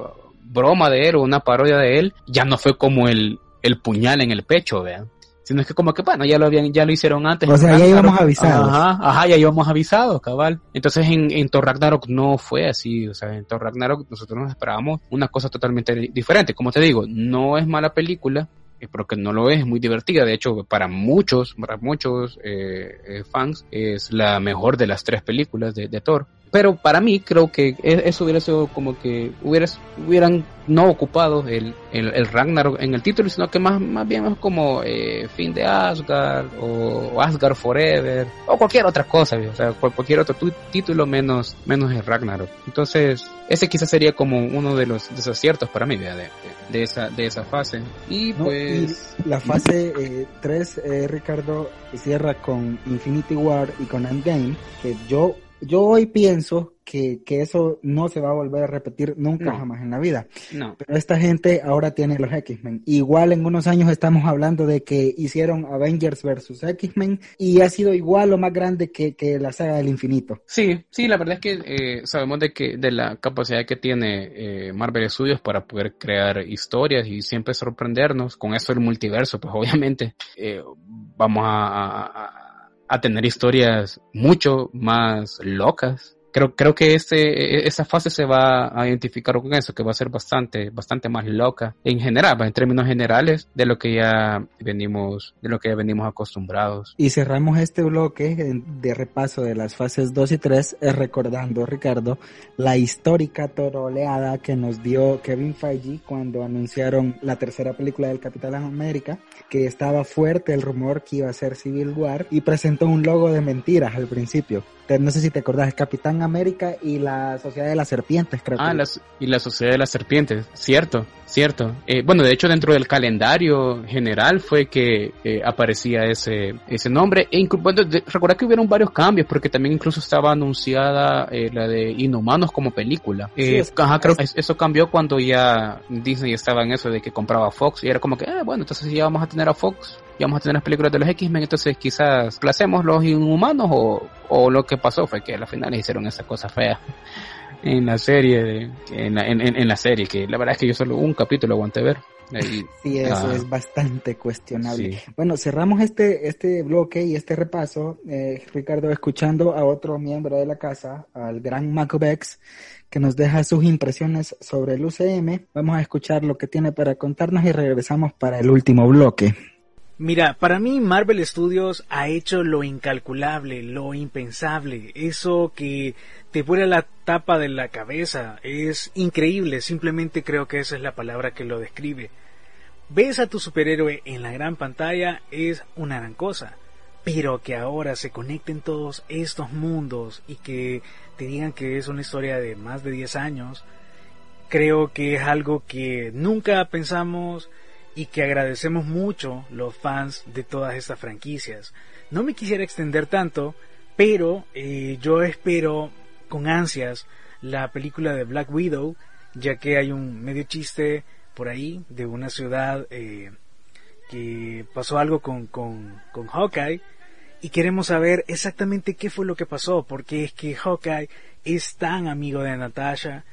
broma de él o una parodia de él, ya no fue como el, el puñal en el pecho, vean. Sino es que como que bueno, ya lo habían, ya lo hicieron antes. O sea, ya íbamos avisados. Ajá, ajá, ya íbamos avisados, cabal. Entonces en, en Thor Ragnarok no fue así, o sea, en Thor Ragnarok nosotros nos esperábamos una cosa totalmente diferente. Como te digo, no es mala película, pero que no lo es, es muy divertida. De hecho, para muchos, para muchos eh, eh, fans, es la mejor de las tres películas de, de Thor. Pero para mí creo que eso hubiera sido como que hubieras, hubieran no ocupado el, el, el, Ragnarok en el título, sino que más, más bien es como eh, fin de Asgard o Asgard Forever o cualquier otra cosa, o sea, cualquier otro título menos, menos el Ragnarok. Entonces, ese quizás sería como uno de los desaciertos para mí de, de, de esa, de esa fase. Y no, pues... Y la fase 3, eh, eh, Ricardo, cierra con Infinity War y con Endgame, que yo yo hoy pienso que, que, eso no se va a volver a repetir nunca no. jamás en la vida. No. Pero esta gente ahora tiene los X-Men. Igual en unos años estamos hablando de que hicieron Avengers versus X-Men y ha sido igual o más grande que, que, la saga del infinito. Sí, sí, la verdad es que eh, sabemos de que de la capacidad que tiene eh, Marvel Studios para poder crear historias y siempre sorprendernos. Con eso el multiverso, pues obviamente eh, vamos a, a, a tener historias mucho más locas creo, creo que este, esa fase se va a identificar con eso, que va a ser bastante, bastante más loca en general, en términos generales, de lo que ya venimos, de lo que ya venimos acostumbrados. Y cerramos este bloque de repaso de las fases 2 y 3, eh, recordando, Ricardo, la histórica toroleada que nos dio Kevin Feige cuando anunciaron la tercera película del Capitán América, que estaba fuerte el rumor que iba a ser Civil War y presentó un logo de mentiras al principio no sé si te acordás, Capitán América y la Sociedad de las Serpientes, creo. Ah, las, y la Sociedad de las Serpientes, cierto, cierto. Eh, bueno, de hecho dentro del calendario general fue que eh, aparecía ese, ese nombre. E bueno, recuerda que hubieron varios cambios, porque también incluso estaba anunciada eh, la de Inhumanos como película. Sí, ajá, creo que eso cambió cuando ya Disney estaba en eso de que compraba Fox y era como que, ah, bueno, entonces ya vamos a tener a Fox y vamos a tener las películas de los X-Men, entonces quizás placemos los inhumanos o, o lo que pasó fue que a la final hicieron esa cosa fea en la serie, en, la, en, la serie, que la verdad es que yo solo un capítulo aguanté ver. [LAUGHS] sí, eso ah. es bastante cuestionable. Bueno, cerramos este, este bloque y este repaso, eh, Ricardo, escuchando a otro miembro de la casa, al gran Macobex, que nos deja sus impresiones sobre el UCM. Vamos a escuchar lo que tiene para contarnos y regresamos para el último bloque. Mira, para mí Marvel Studios ha hecho lo incalculable, lo impensable, eso que te vuela la tapa de la cabeza, es increíble, simplemente creo que esa es la palabra que lo describe. Ves a tu superhéroe en la gran pantalla es una gran cosa, pero que ahora se conecten todos estos mundos y que te digan que es una historia de más de 10 años, creo que es algo que nunca pensamos y que agradecemos mucho los fans de todas estas franquicias. No me quisiera extender tanto, pero eh, yo espero con ansias la película de Black Widow, ya que hay un medio chiste por ahí de una ciudad eh, que pasó algo con, con, con Hawkeye y queremos saber exactamente qué fue lo que pasó, porque es que Hawkeye es tan amigo de Natasha,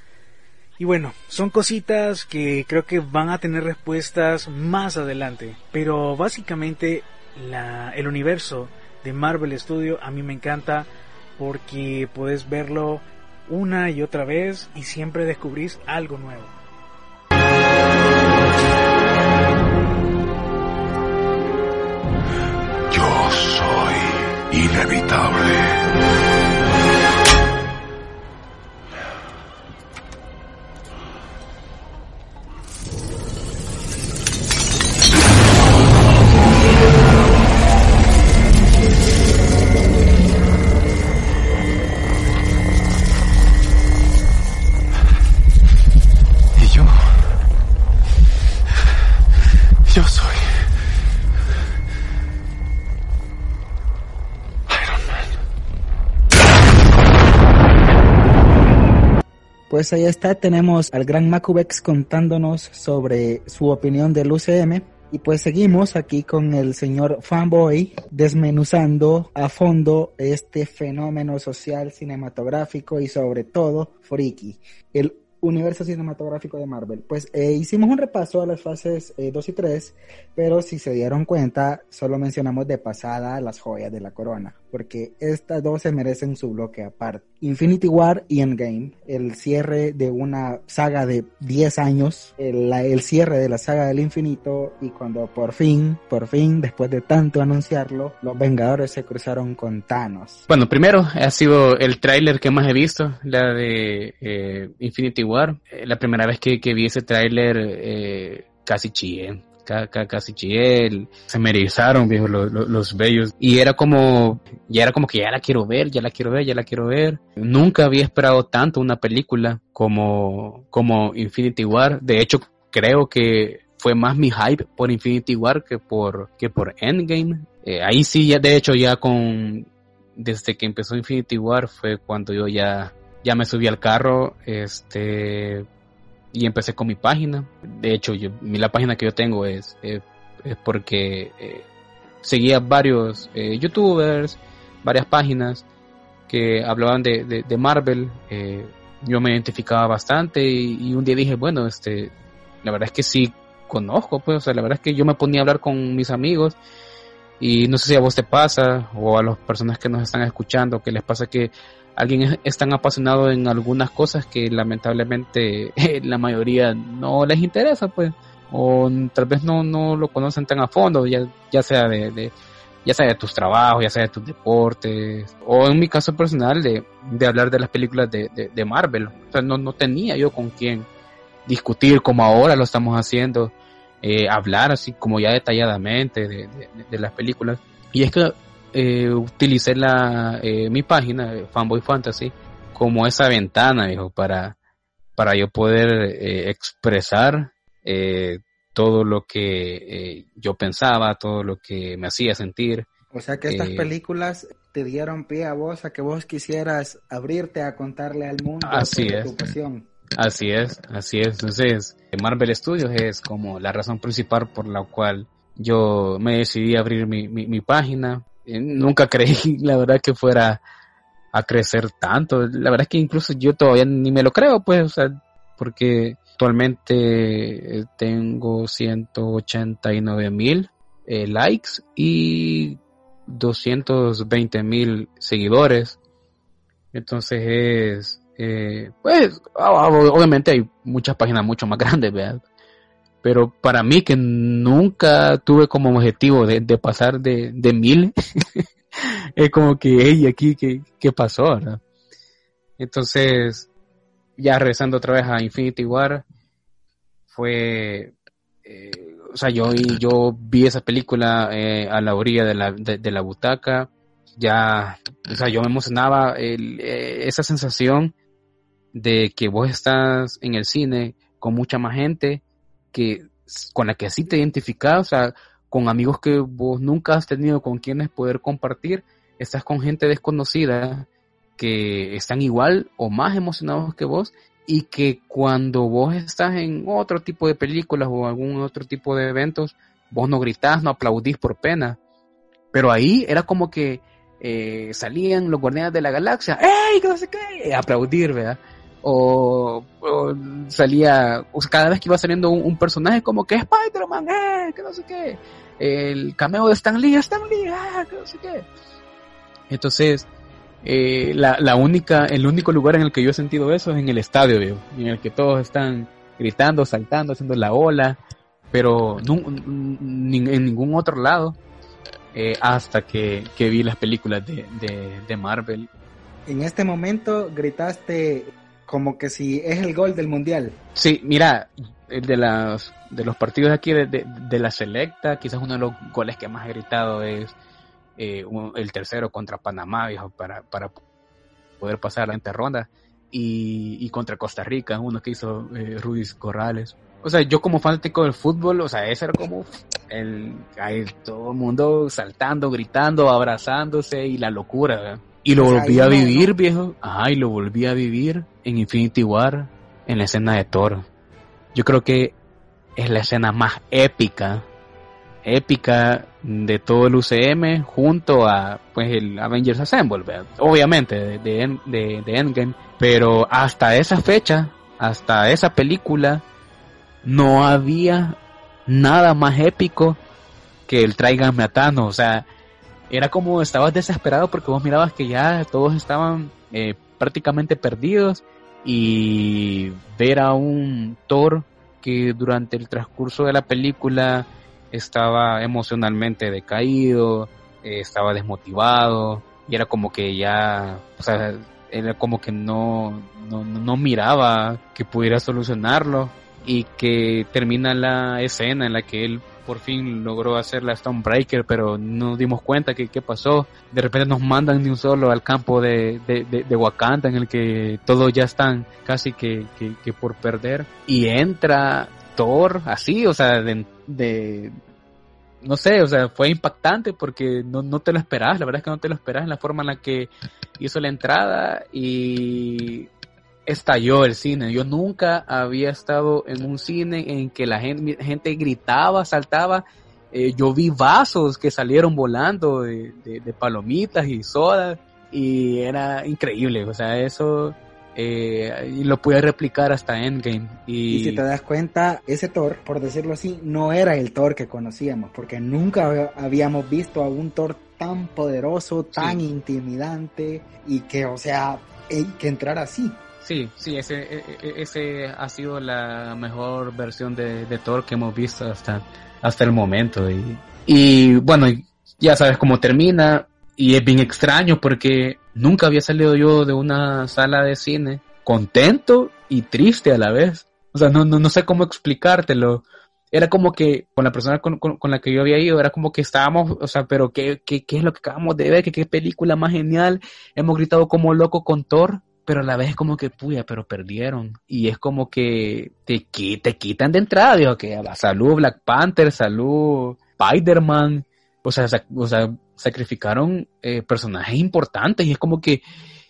y bueno, son cositas que creo que van a tener respuestas más adelante. Pero básicamente el universo de Marvel Studio a mí me encanta porque puedes verlo una y otra vez y siempre descubrís algo nuevo. Yo soy inevitable. Pues ahí está, tenemos al gran Macubex contándonos sobre su opinión del UCM. Y pues seguimos aquí con el señor Fanboy desmenuzando a fondo este fenómeno social cinematográfico y sobre todo friki, el universo cinematográfico de Marvel. Pues eh, hicimos un repaso a las fases 2 eh, y 3, pero si se dieron cuenta, solo mencionamos de pasada las joyas de la corona porque estas dos se merecen su bloque aparte. Infinity War y Endgame, el cierre de una saga de 10 años, el, cierre de la saga del infinito y cuando por fin, por fin, después de tanto anunciarlo, los Vengadores se cruzaron con Thanos. Bueno, primero ha sido el tráiler que más he visto, la de eh, Infinity War. Eh, la primera vez que, vi ese tráiler eh, casi chillé casi chiel, se me erizaron, viejo, los, los, bellos. Y era como, ya era como que ya la quiero ver, ya la quiero ver, ya la quiero ver. Nunca había esperado tanto una película como, como Infinity War. De hecho, creo que fue más mi hype por Infinity War que por, que por Endgame. Eh, ahí sí, ya, de hecho, ya con, desde que empezó Infinity War fue cuando yo ya, ya me subí al carro, este, y empecé con mi página. De hecho, yo, la página que yo tengo es, es porque eh, seguía varios eh, youtubers, varias páginas que hablaban de, de, Marvel. Eh, yo me identificaba bastante y, un día dije, bueno, este, la verdad es que sí conozco, pues, o sea, la verdad es que yo me ponía a hablar con mis amigos y no sé si a vos te pasa o a las personas que nos están escuchando que les pasa que alguien es, tan apasionado en algunas cosas que lamentablemente [LAUGHS] la mayoría no les interesa, pues, o tal vez no, no lo conocen tan a fondo, ya, ya sea de, de ya sea de tus trabajos, ya sea de tus deportes, o en mi caso personal de, de hablar de las películas de, de, Marvel. O sea, no, no tenía yo con quién discutir como ahora lo estamos haciendo, eh, hablar así como ya detalladamente de, de, de las películas. Y es que eh, utilicé la, eh, mi página, Fanboy Fantasy, como esa ventana, dijo, para, para yo poder eh, expresar eh, todo lo que eh, yo pensaba, todo lo que me hacía sentir. O sea que estas Eh, películas te dieron pie a vos a que vos quisieras abrirte a contarle al mundo Así es. tu pasión. Así es, así es. Entonces, Marvel Studios es como la razón principal por la cual yo me decidí a abrir mi, mi, mi página. Eh, Nunca creí, [LAUGHS] la verdad, que fuera a crecer tanto. La verdad es que incluso yo todavía ni me lo creo, pues, o sea, porque actualmente eh, tengo 189 mil eh, likes y 220 mil seguidores. Entonces es, pues, ah, obviamente hay muchas páginas mucho más [LAUGHS] grandes, ¿verdad? Pero para mí que nunca tuve como objetivo de, pasar de, de mil, [LAUGHS] es como que, hey, aquí, ¿qué, qué pasó? verdad? Entonces, ya regresando otra vez a Infinity War, fue, eh, o sea, yo, yo vi esa película eh, a la orilla de la, de, la butaca, ya, o sea, yo me emocionaba, eh, esa sensación de que vos estás en el cine con mucha más gente que con la que así te identificas, o sea, con amigos que vos nunca has tenido con quienes poder compartir, estás con gente desconocida que están igual o más emocionados que vos y que cuando vos estás en otro tipo de películas o algún otro tipo de eventos, vos no gritás, no aplaudís por pena. Pero ahí era como que eh, salían los guardianes de la galaxia, ¡ey! No sé qué, aplaudir, ¿verdad? O, salía, o sea, cada vez que iba saliendo un, personaje como que Spider-Man, ¡eh! Que no sé qué. El cameo de Stan Lee, Stan Lee, ¡ah! Que no sé qué. Entonces, eh, la, la única, el único lugar en el que yo he sentido eso es en el estadio, en el que todos están gritando, saltando, haciendo la ola, pero en ningún otro lado, eh, hasta que, que vi las películas de, de, de Marvel. En este momento gritaste como que si es el gol del mundial. Sí, mira, el de las de los partidos aquí de, de, la selecta, quizás uno de los goles que más he gritado es eh, el tercero contra Panamá, viejo, para, para poder pasar la ronda y, y contra Costa Rica, uno que hizo eh, Ruiz Corrales. O sea, yo como fanático del fútbol, o sea, ese era como el, todo el mundo saltando, gritando, abrazándose y la locura, ¿verdad? Y lo volví a vivir, no- viejo. Ajá, y lo volví a vivir en Infinity War, en la escena de Thor. Yo creo que es la escena más épica, épica de todo el UCM junto a pues el Avengers Assemble, ¿verdad? obviamente de, de, End- de- de Endgame, pero hasta esa fecha, hasta esa película, no había nada más épico que el Tráiganme a Thanos, o sea, era como estabas desesperado porque vos mirabas que ya todos estaban eh, prácticamente perdidos y ver a un Thor que durante el transcurso de la película estaba emocionalmente decaído, eh, estaba desmotivado y era como que ya, o sea, era como que no, no, no miraba que pudiera solucionarlo y que termina la escena en la que él por fin logró hacer la Stonebreaker, pero no dimos cuenta que qué pasó. De repente nos mandan de un solo al campo de, de, de, de Wakanda, en el que todos ya están casi que, que, que por perder. Y entra Thor así, o sea, de, de- no sé, o sea, fue impactante porque no, no te lo esperabas, la verdad es que no te lo esperabas en la forma en la que hizo la entrada y estalló el cine. Yo nunca había estado en un cine en que la gente, gente gritaba, saltaba. Eh, yo vi vasos que salieron volando de, de- de palomitas y sodas y era increíble. O sea, eso eh, lo pude replicar hasta Endgame. Y, Y si te das cuenta, ese Thor, por decirlo así, no era el Thor que conocíamos, porque nunca habíamos visto a un Thor tan poderoso, tan intimidante y que, o sea, que entrar así. Sí, sí, ese, e, e, ese ha sido la mejor versión de, de Thor que hemos visto hasta, hasta el momento. Y, y bueno, ya sabes cómo termina. Y es bien extraño porque nunca había salido yo de una sala de cine contento y triste a la vez. O sea, no, no, no sé cómo explicártelo. Era como que con la persona con, con, la que yo había ido, era como que estábamos, o sea, pero ¿qué, qué, qué es lo que acabamos de ver? ¿Qué, ¿Qué película más genial? Hemos gritado como loco con Thor, pero a la vez es como que, puya, pero perdieron. Y es como que te, te quitan de entrada, digo, que salud Black Panther, salud Spider-Man, o sea, o sea, sacrificaron eh, personajes importantes y es como que,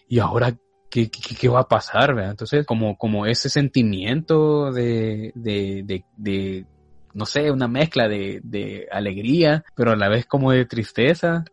¿y ahora qué, qué, va a pasar? ¿verdad? Entonces, como, como ese sentimiento de, de, de, de no sé, una mezcla de, de alegría, pero a la vez como de tristeza,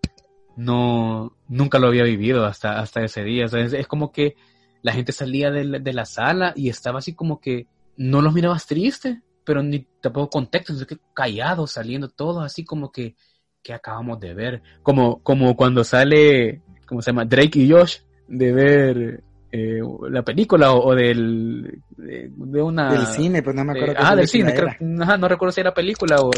no, nunca lo había vivido hasta, hasta ese día. Sea, es, como que la gente salía de la, de la, sala y estaba así como que no los mirabas triste, pero ni tampoco contexto, que callados, saliendo todos así como que, que acabamos de ver. Como, como cuando sale, ¿cómo se llama? Drake y Josh de ver eh, la película o, del de, una del cine pues no me acuerdo ah del cine creo, no recuerdo si era película o,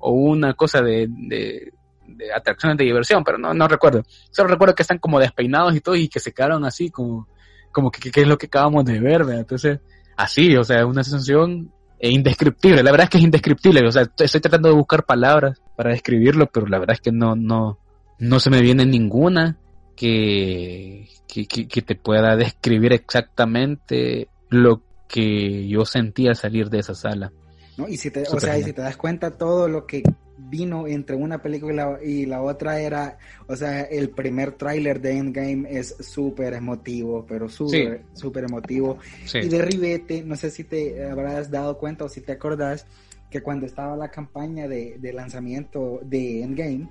o una cosa de, de, de, atracciones de diversión pero no no recuerdo solo recuerdo que están como despeinados y todo y que se quedaron así como como que qué es lo que acabamos de ver ¿verdad? entonces así o sea una sensación indescriptible la verdad es que es indescriptible o sea estoy tratando de buscar palabras para describirlo pero la verdad es que no no no se me viene ninguna que, que, te pueda describir exactamente lo que yo sentía al salir de esa sala. ¿No? Y si te, o sea, y si te das cuenta todo lo que vino entre una película y la, otra era, o sea, el primer tráiler de Endgame es súper emotivo, pero súper, súper emotivo. Y de Ribete, no sé si te habrás dado cuenta o si te acordás que cuando estaba la campaña de, de lanzamiento de Endgame,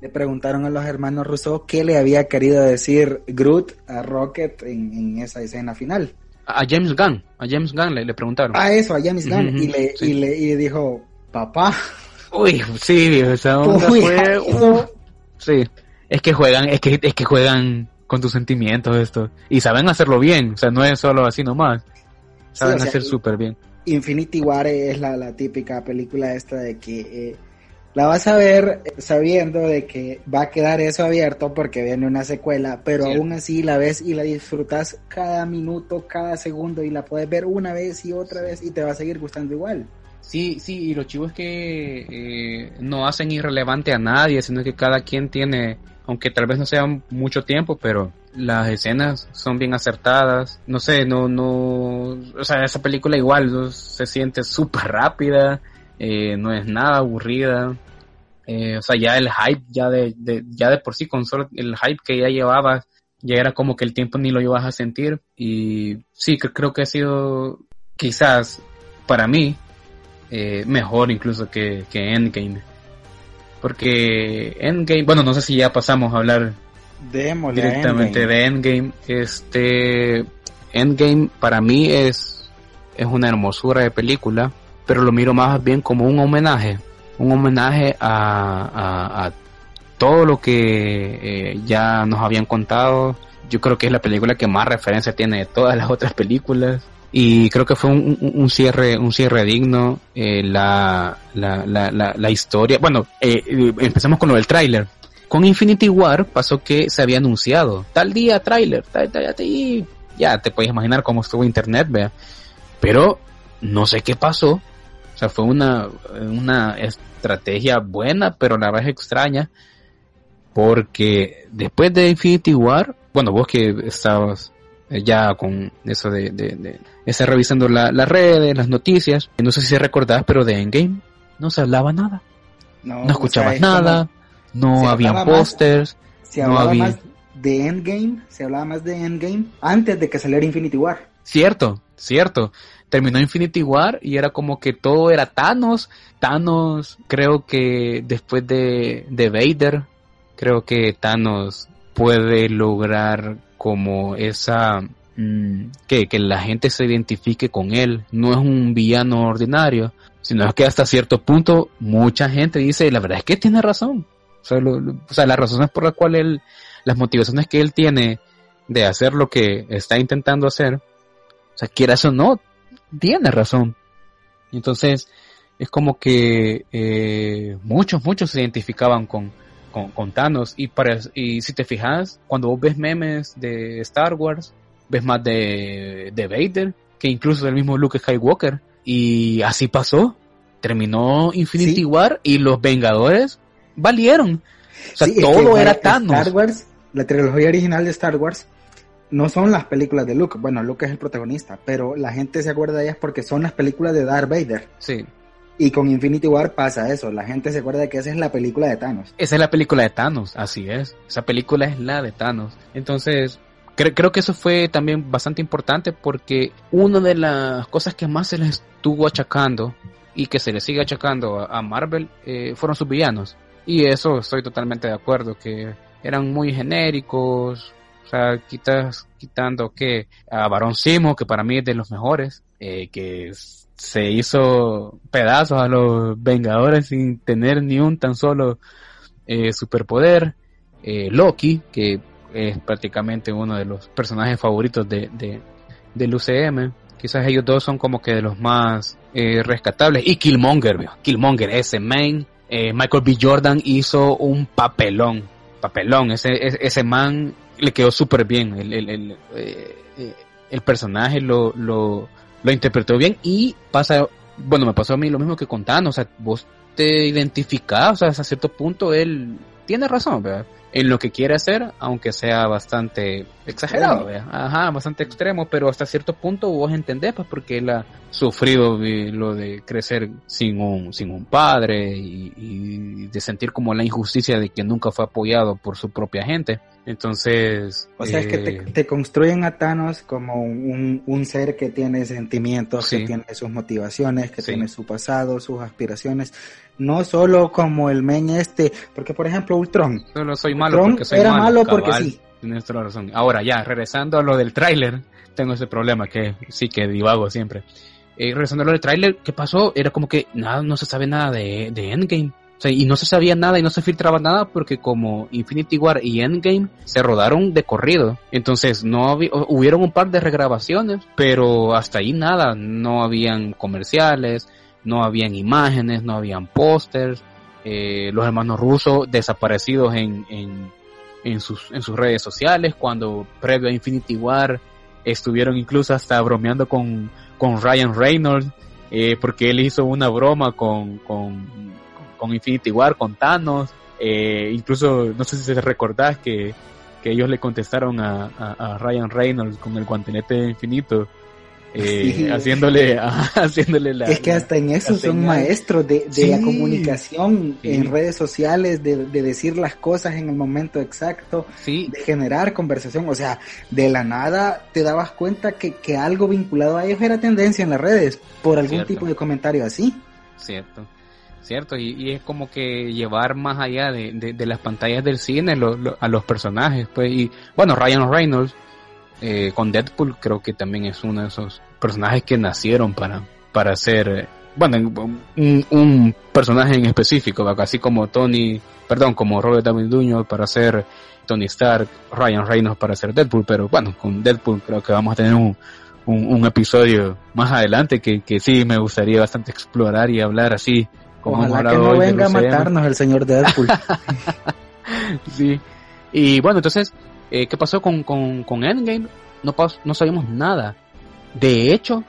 le preguntaron a los hermanos Rousseau qué le había querido decir Groot a Rocket en, esa escena final. A James Gunn, a James Gunn le, preguntaron. A eso, a James Gunn, y, le, y, le, y dijo, papá. Uy, sí, esa onda fue... sí, es que juegan, es que, es que juegan con tus sentimientos esto, y saben hacerlo bien, o sea, no es solo así nomás, saben hacer súper bien. Infinity War es la, la, típica película esta de que... Eh, la vas a ver sabiendo de que va a quedar eso abierto porque viene una secuela, pero aún así la ves y la disfrutas cada minuto, cada segundo y la puedes ver una vez y otra vez y te va a seguir gustando igual. Sí, sí, y lo chivo es que eh, no hacen irrelevante a nadie, sino que cada quien tiene, aunque tal vez no sea mucho tiempo, pero las escenas son bien acertadas. No sé, no, no, o sea, esa película igual se siente súper rápida, eh, no es nada aburrida. Eh, o sea, ya el hype, ya de, ya de por sí, con solo el hype que ya llevaba, ya era como que el tiempo ni lo ibas a sentir. Y sí, creo que ha sido quizás para mí eh, mejor incluso que, que Endgame. Porque Endgame, bueno, no sé si ya pasamos a hablar directamente de Endgame. Este, Endgame para mí es, es una hermosura de película, pero lo miro más bien como un homenaje un homenaje a, a, todo lo que eh, ya nos habían contado. Yo creo que es la película que más referencia tiene de todas las otras películas y creo que fue un, un, cierre un cierre digno eh, la, la, la, la, historia bueno eh, empezamos con lo del tráiler con Infinity War pasó que se había anunciado tal día tráiler y ya te puedes imaginar cómo estuvo internet vea pero no sé qué pasó o sea, fue una, una estrategia buena, pero la verdad es extraña. Porque después de Infinity War, bueno, vos que estabas ya con eso de, de, estar revisando las redes, las noticias, no sé si recordás, pero de Endgame no se hablaba nada. No, escuchabas nada, no había pósters, no había... Más de Endgame, se hablaba más de Endgame antes de que saliera Infinity War. Cierto, cierto terminó Infinity War y era como que todo era Thanos. Thanos, creo que después de, de Vader, creo que Thanos puede lograr como esa mm, que, que la gente se identifique con él. No es un villano ordinario, sino que hasta cierto punto mucha gente dice, la verdad es que tiene razón. O sea, las razones por las cuales él, las motivaciones que él tiene de hacer lo que está intentando hacer, o sea, quieras o no, tiene razón. Entonces, es como que eh, muchos, muchos se identificaban con, con, con Thanos. Y, para, y si te fijas, cuando vos ves memes de Star Wars, ves más de, de Vader que incluso del mismo Luke Skywalker. Y así pasó. Terminó Infinity Sí. War y los Vengadores valieron. O sea, Sí, es todo que era Star Thanos. Wars, la trilogía original de Star Wars, no son las películas de Luke. Bueno, Luke es el protagonista, pero la gente se acuerda de ellas porque son las películas de Darth Vader. Sí. Y con Infinity War pasa eso. La gente se acuerda de que esa es la película de Thanos. Esa es la película de Thanos, así es. Esa película es la de Thanos. Entonces, cre- creo que eso fue también bastante importante porque una de las cosas que más se les estuvo achacando y que se le sigue achacando a, Marvel eh, fueron sus villanos. Y eso estoy totalmente de acuerdo, que eran muy genéricos. O sea, quitas, quitando que a Barón Simo, que para mí es de los mejores, eh, que s- se hizo pedazos a los Vengadores sin tener ni un tan solo eh, superpoder. Eh, Loki, que es prácticamente uno de los personajes favoritos de, de, del UCM. Quizás ellos dos son como que de los más eh, rescatables. Y Killmonger, vio. Killmonger, ese man. eh, Michael B. Jordan hizo un papelón. Papelón. Ese, ese, ese man le quedó súper bien. El, el, el, eh, el personaje lo, lo, lo interpretó bien. Y pasa, bueno, me pasó a mí lo mismo que con Thanos. O sea, vos te identificás, o sea, hasta cierto punto él tiene razón, ¿verdad? En lo que quiere hacer, aunque sea bastante exagerado, ¿verdad? Ajá, bastante extremo, pero hasta cierto punto vos entendés, pues, porque él ha sufrido de- lo de crecer sin un, sin un padre y, y de sentir como la injusticia de que nunca fue apoyado por su propia gente. Entonces, O sea, es que te, eh, te construyen a Thanos como un, un ser que tiene sentimientos, Sí. que tiene sus motivaciones, que Sí. tiene su pasado, sus aspiraciones. No solo como el men este, porque por ejemplo Ultron. Solo soy malo Ultron porque soy era malo, malo porque sí. Tienes toda la razón. Ahora ya, regresando a lo del tráiler, tengo ese problema que sí que divago siempre. Eh, regresando a lo del tráiler, ¿qué pasó? Era como que nada, no se sabe nada de, de Endgame. Y no se sabía nada y no se filtraba nada porque como Infinity War y Endgame se rodaron de corrido. Entonces no hubieron un par de regrabaciones, pero hasta ahí nada. No habían comerciales, no habían imágenes, no habían pósters. Eh, los hermanos rusos desaparecidos en, en, sus, en sus redes sociales, cuando previo a Infinity War estuvieron incluso hasta bromeando con, con Ryan Reynolds, eh, porque él hizo una broma con, con Infinity War, con Thanos, eh, incluso no sé si te recordás que, que ellos le contestaron a, a, a Ryan Reynolds con el guantelete infinito, eh, [LAUGHS] Sí. haciéndole, [LAUGHS] haciéndole la... es que hasta en eso son señal. maestros de, de Sí. la comunicación Sí. en redes sociales, de, de decir las cosas en el momento exacto, de generar conversación. O sea, de la nada te dabas cuenta que, que algo vinculado a ellos era tendencia en las redes por algún Cierto. tipo de comentario así. Cierto, cierto, y, es como que llevar más allá de, de- las pantallas del cine lo- a los personajes, pues, y bueno, Ryan Reynolds eh, con Deadpool creo que también es uno de esos personajes que nacieron para, para ser, bueno, un, un personaje en específico, así como Tony, perdón, como Robert Downey Jr. para ser Tony Stark, Ryan Reynolds para ser Deadpool, pero bueno, con Deadpool creo que vamos a tener un, un, un episodio más adelante que, que sí me gustaría bastante explorar y hablar así Ojalá que no venga a matarnos el señor Deadpool. [LAUGHS] Sí. Y bueno, entonces, eh, ¿qué pasó con, con, con Endgame? No, no sabíamos nada. De hecho,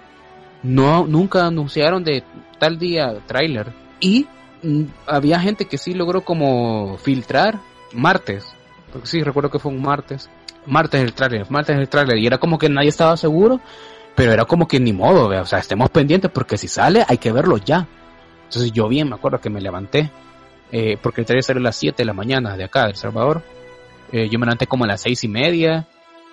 no, nunca anunciaron de tal día tráiler. Y mm, había gente que sí logró como filtrar martes. Porque sí, recuerdo que fue un martes. Martes el tráiler, martes el tráiler. Y era como que nadie estaba seguro. Pero era como que ni modo, o sea, estemos pendientes porque si sale hay que verlo ya. Entonces yo bien me acuerdo que me levanté, eh, porque el trailer salió a las 7 de la mañana de acá, de El Salvador. Eh, yo me levanté como a las seis y media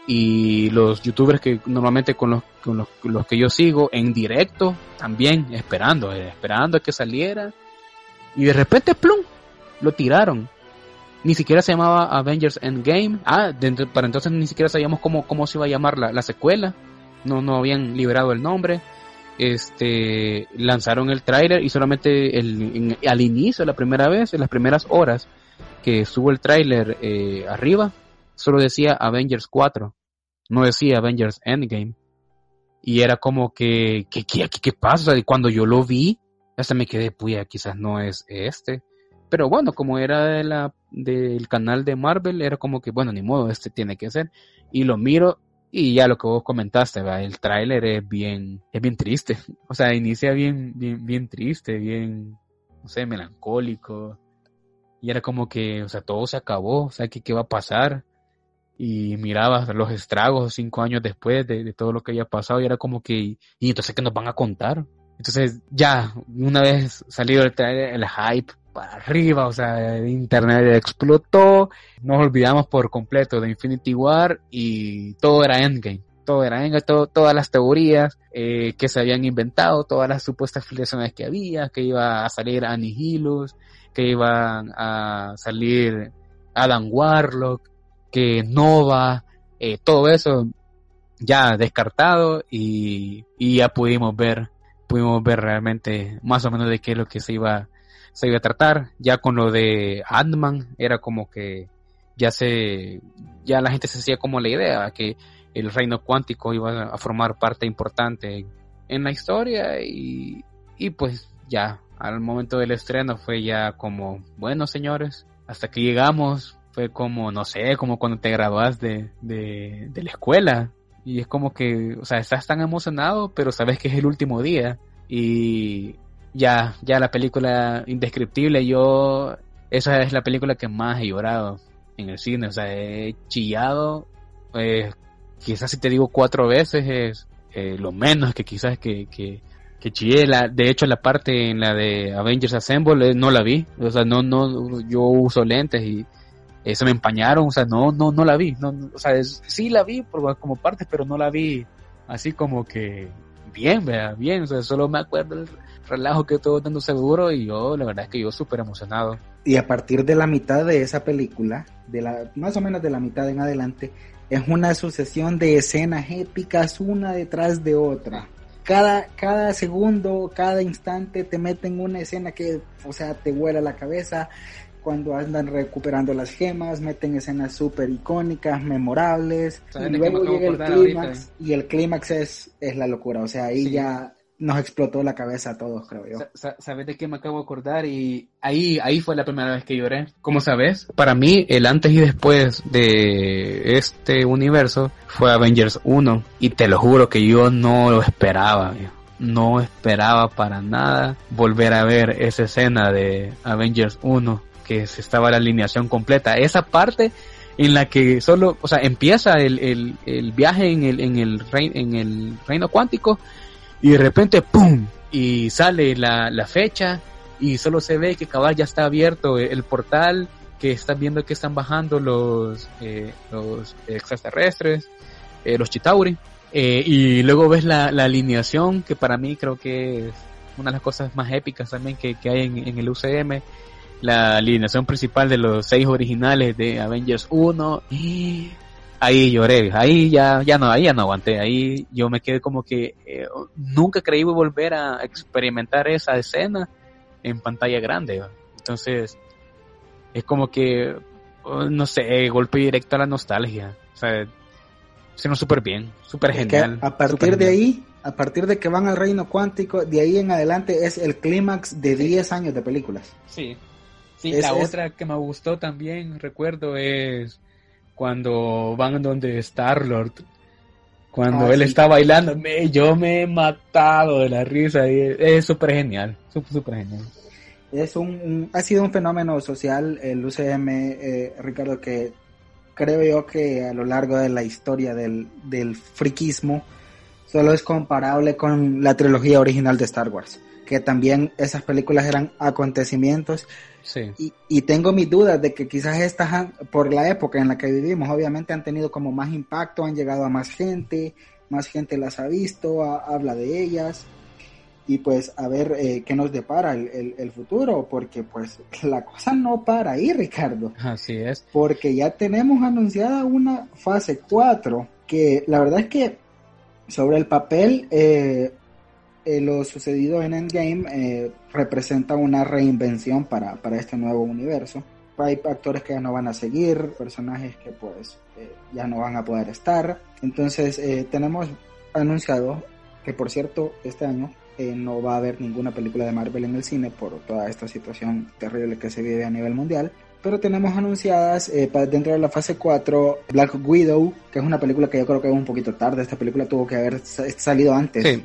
y los youtubers que normalmente con los, con los, los que yo sigo en directo también esperando, eh, esperando a que saliera y de repente plum lo tiraron. Ni siquiera se llamaba Avengers Endgame. Ah, para entonces ni siquiera sabíamos cómo, cómo se iba a llamar la, la secuela. No, no habían liberado el nombre. Este, lanzaron el tráiler y solamente al inicio, la primera vez, en las primeras horas, que estuvo el tráiler eh, arriba, solo decía Avengers 4, no decía Avengers Endgame. Y era como que, ¿qué, qué, qué pasa? Y cuando yo lo vi, hasta me quedé, puya, quizás no es este. Pero bueno, como era del canal de Marvel, era como que, bueno, ni modo, este tiene que ser. Y lo miro y ya lo que vos comentaste, el tráiler es bien, es bien triste. [LAUGHS] O sea, inicia bien, bien, bien triste, bien, no sé, melancólico. Y era como que, o sea, todo se acabó, o sea, ¿qué, qué va a pasar? Y mirabas los estragos cinco años después de, de, todo lo que había pasado y era como que, y entonces, ¿qué nos van a contar? Entonces, ya, una vez salido el trailer, el hype para arriba, o sea, internet explotó, nos olvidamos por completo de Infinity War y todo era Endgame, todo era Endgame, todo, todas las teorías eh, que se habían inventado, todas las supuestas filiaciones que había, que iba a salir Anihilus, que iban a salir Adam Warlock, que Nova, eh, todo eso ya descartado y, y ya pudimos ver, pudimos ver realmente más o menos de qué es lo que se iba se iba a tratar. Ya con lo de Ant-Man era como que ya se, ya la gente se hacía como la idea que el reino cuántico iba a formar parte importante en la historia y, y pues ya al momento del estreno fue ya como, bueno señores, hasta que llegamos fue como, no sé, como cuando te graduas de, de, de la escuela y es como que, o sea, estás tan emocionado, pero sabes que es el último día y ya, ya la película indescriptible, yo, esa es la película que más he llorado en el cine, o sea, he chillado, eh, quizás si te digo cuatro veces es eh, lo menos que quizás que, que, que chillé, la, de hecho la parte en la de Avengers Assemble eh, no la vi, o sea, no, no, yo uso lentes y se me empañaron, o sea, no, no, no la vi, o sea, sí la vi por, como parte, pero no la vi así como que bien, vea, bien, o sea, solo me acuerdo relajo que todo dando seguro y yo, la verdad es que yo súper emocionado. Y a partir de la mitad de esa película, de la, más o menos de la mitad en adelante, es una sucesión de escenas épicas una detrás de otra. Cada, cada segundo, cada instante te meten una escena que, o sea, te vuela la cabeza. Cuando andan recuperando las gemas, meten escenas súper icónicas, memorables. Y luego llega el clímax. Y el clímax es, es la locura. O sea, ahí sí. ya nos explotó la cabeza a todos, creo yo. ¿Sabes de qué me acabo de acordar? Y ahí, ahí fue la primera vez que lloré. Como sabes, para mí el antes y después de este universo fue Avengers 1. Y te lo juro que yo no lo esperaba. No esperaba para nada volver a ver esa escena de Avengers 1 que estaba la alineación completa. Esa parte en la que solo, o sea, empieza el, el, el viaje en el, en el, en el reino cuántico y de repente, ¡pum! Y sale la, la fecha y solo se ve que cabal ya está abierto el portal, que están viendo que están bajando los, eh, los extraterrestres, eh, los Chitauri. Eh, y luego ves la, la, alineación, que para mí creo que es una de las cosas más épicas también que, que hay en, en, el UCM. La alineación principal de los seis originales de Avengers 1. Y ahí lloré, ahí ya, ya no, ahí ya no aguanté, ahí yo me quedé como que eh, nunca creí volver a experimentar esa escena en pantalla grande. Entonces, es como que, oh, no sé, golpe directo a la nostalgia. O sea, hicieron súper bien, súper genial. a partir de ahí, a partir de que van al reino cuántico, de ahí en adelante es el clímax de 10 años de películas. Sí. Sí, es, la es... otra que me gustó también, recuerdo, es cuando van donde Star Lord. Cuando ah, él sí. está bailando, me, yo me he matado de la risa y es súper genial, súper genial. Es un, un, ha sido un fenómeno social el UCM, eh, Ricardo, que creo yo que a lo largo de la historia del, del friquismo solo es comparable con la trilogía original de Star Wars, que también esas películas eran acontecimientos Sí. Y, y, tengo mis dudas de que quizás estas, han, por la época en la que vivimos, obviamente han tenido como más impacto, han llegado a más gente, más gente las ha visto, a, habla de ellas. Y pues a ver eh, qué nos depara el, el, el, futuro, porque pues [LAUGHS] la cosa no para ahí, Ricardo. Así es. Porque ya tenemos anunciada una fase 4, que la verdad es que sobre el papel eh, eh, lo sucedido en Endgame eh, representa una reinvención para, para, este nuevo universo. hay actores que ya no van a seguir, personajes que pues eh, ya no van a poder estar. Entonces eh, tenemos anunciado que por cierto este año eh, no va a haber ninguna película de Marvel en el cine por toda esta situación terrible que se vive a nivel mundial. Pero tenemos anunciadas para dentro de la fase 4 Black Widow, que es una película que yo creo que es un poquito tarde. Esta película tuvo que haber salido antes. Sí,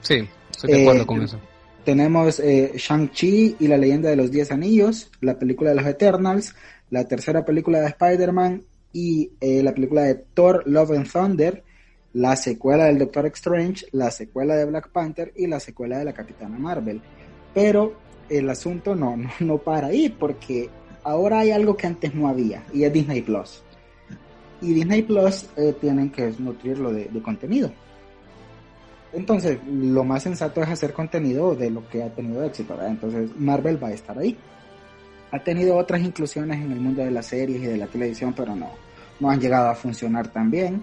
sí, estoy de acuerdo con eso. Tenemos eh, Shang-Chi y la leyenda de los Diez Anillos, la película de los Eternals, la tercera película de Spider-Man y eh, la película de Thor, Love and Thunder, la secuela del Doctor Strange, la secuela de Black Panther y la secuela de la Capitana Marvel. Pero el asunto no, no, no para ahí porque ahora hay algo que antes no había y es Disney Plus. Y Disney Plus eh, tienen que nutrirlo de, de contenido. Entonces, lo más sensato es hacer contenido de lo que ha tenido éxito, ¿verdad? Entonces, Marvel va a estar ahí. Ha tenido otras inclusiones en el mundo de las series y de la televisión, pero no, no han llegado a funcionar tan bien.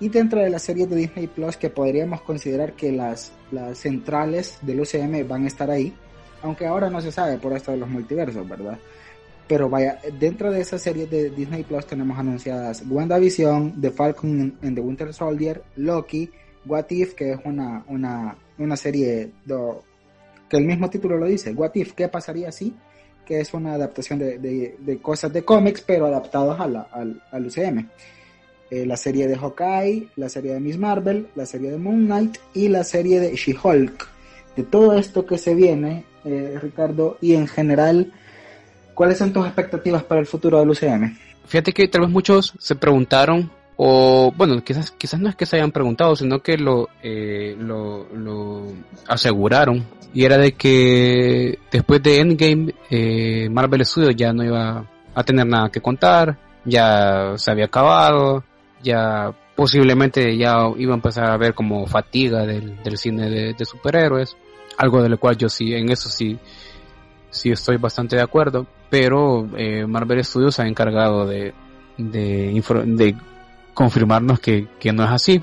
Y dentro de las series de Disney Plus, que podríamos considerar que las, las centrales del UCM van a estar ahí, aunque ahora no se sabe por esto de los multiversos, ¿verdad? Pero vaya, dentro de esas series de Disney Plus tenemos anunciadas WandaVision, The Falcon and the Winter Soldier, Loki, What If, que es una, una, una serie que el mismo título lo dice, What If, ¿qué pasaría si? Que es una adaptación de, de, cosas de cómics, pero adaptados a la, al, al UCM. Eh, la serie de Hawkeye, la serie de Miss Marvel, la serie de Moon Knight y la serie de She-Hulk. De todo esto que se viene, eh, Ricardo, y en general, ¿cuáles son tus expectativas para el futuro del UCM? Fíjate que tal vez muchos se preguntaron o bueno, quizás, quizás no es que se hayan preguntado, sino que lo, eh, lo, lo, aseguraron. Y era de que después de Endgame, eh, Marvel Studios ya no iba a tener nada que contar, ya se había acabado, ya posiblemente ya iba a empezar a ver como fatiga del, del cine de, superhéroes, algo de lo cual yo sí, en eso sí, sí estoy bastante de acuerdo, pero eh, Marvel Studios se ha encargado de, de, de confirmarnos que, no es así.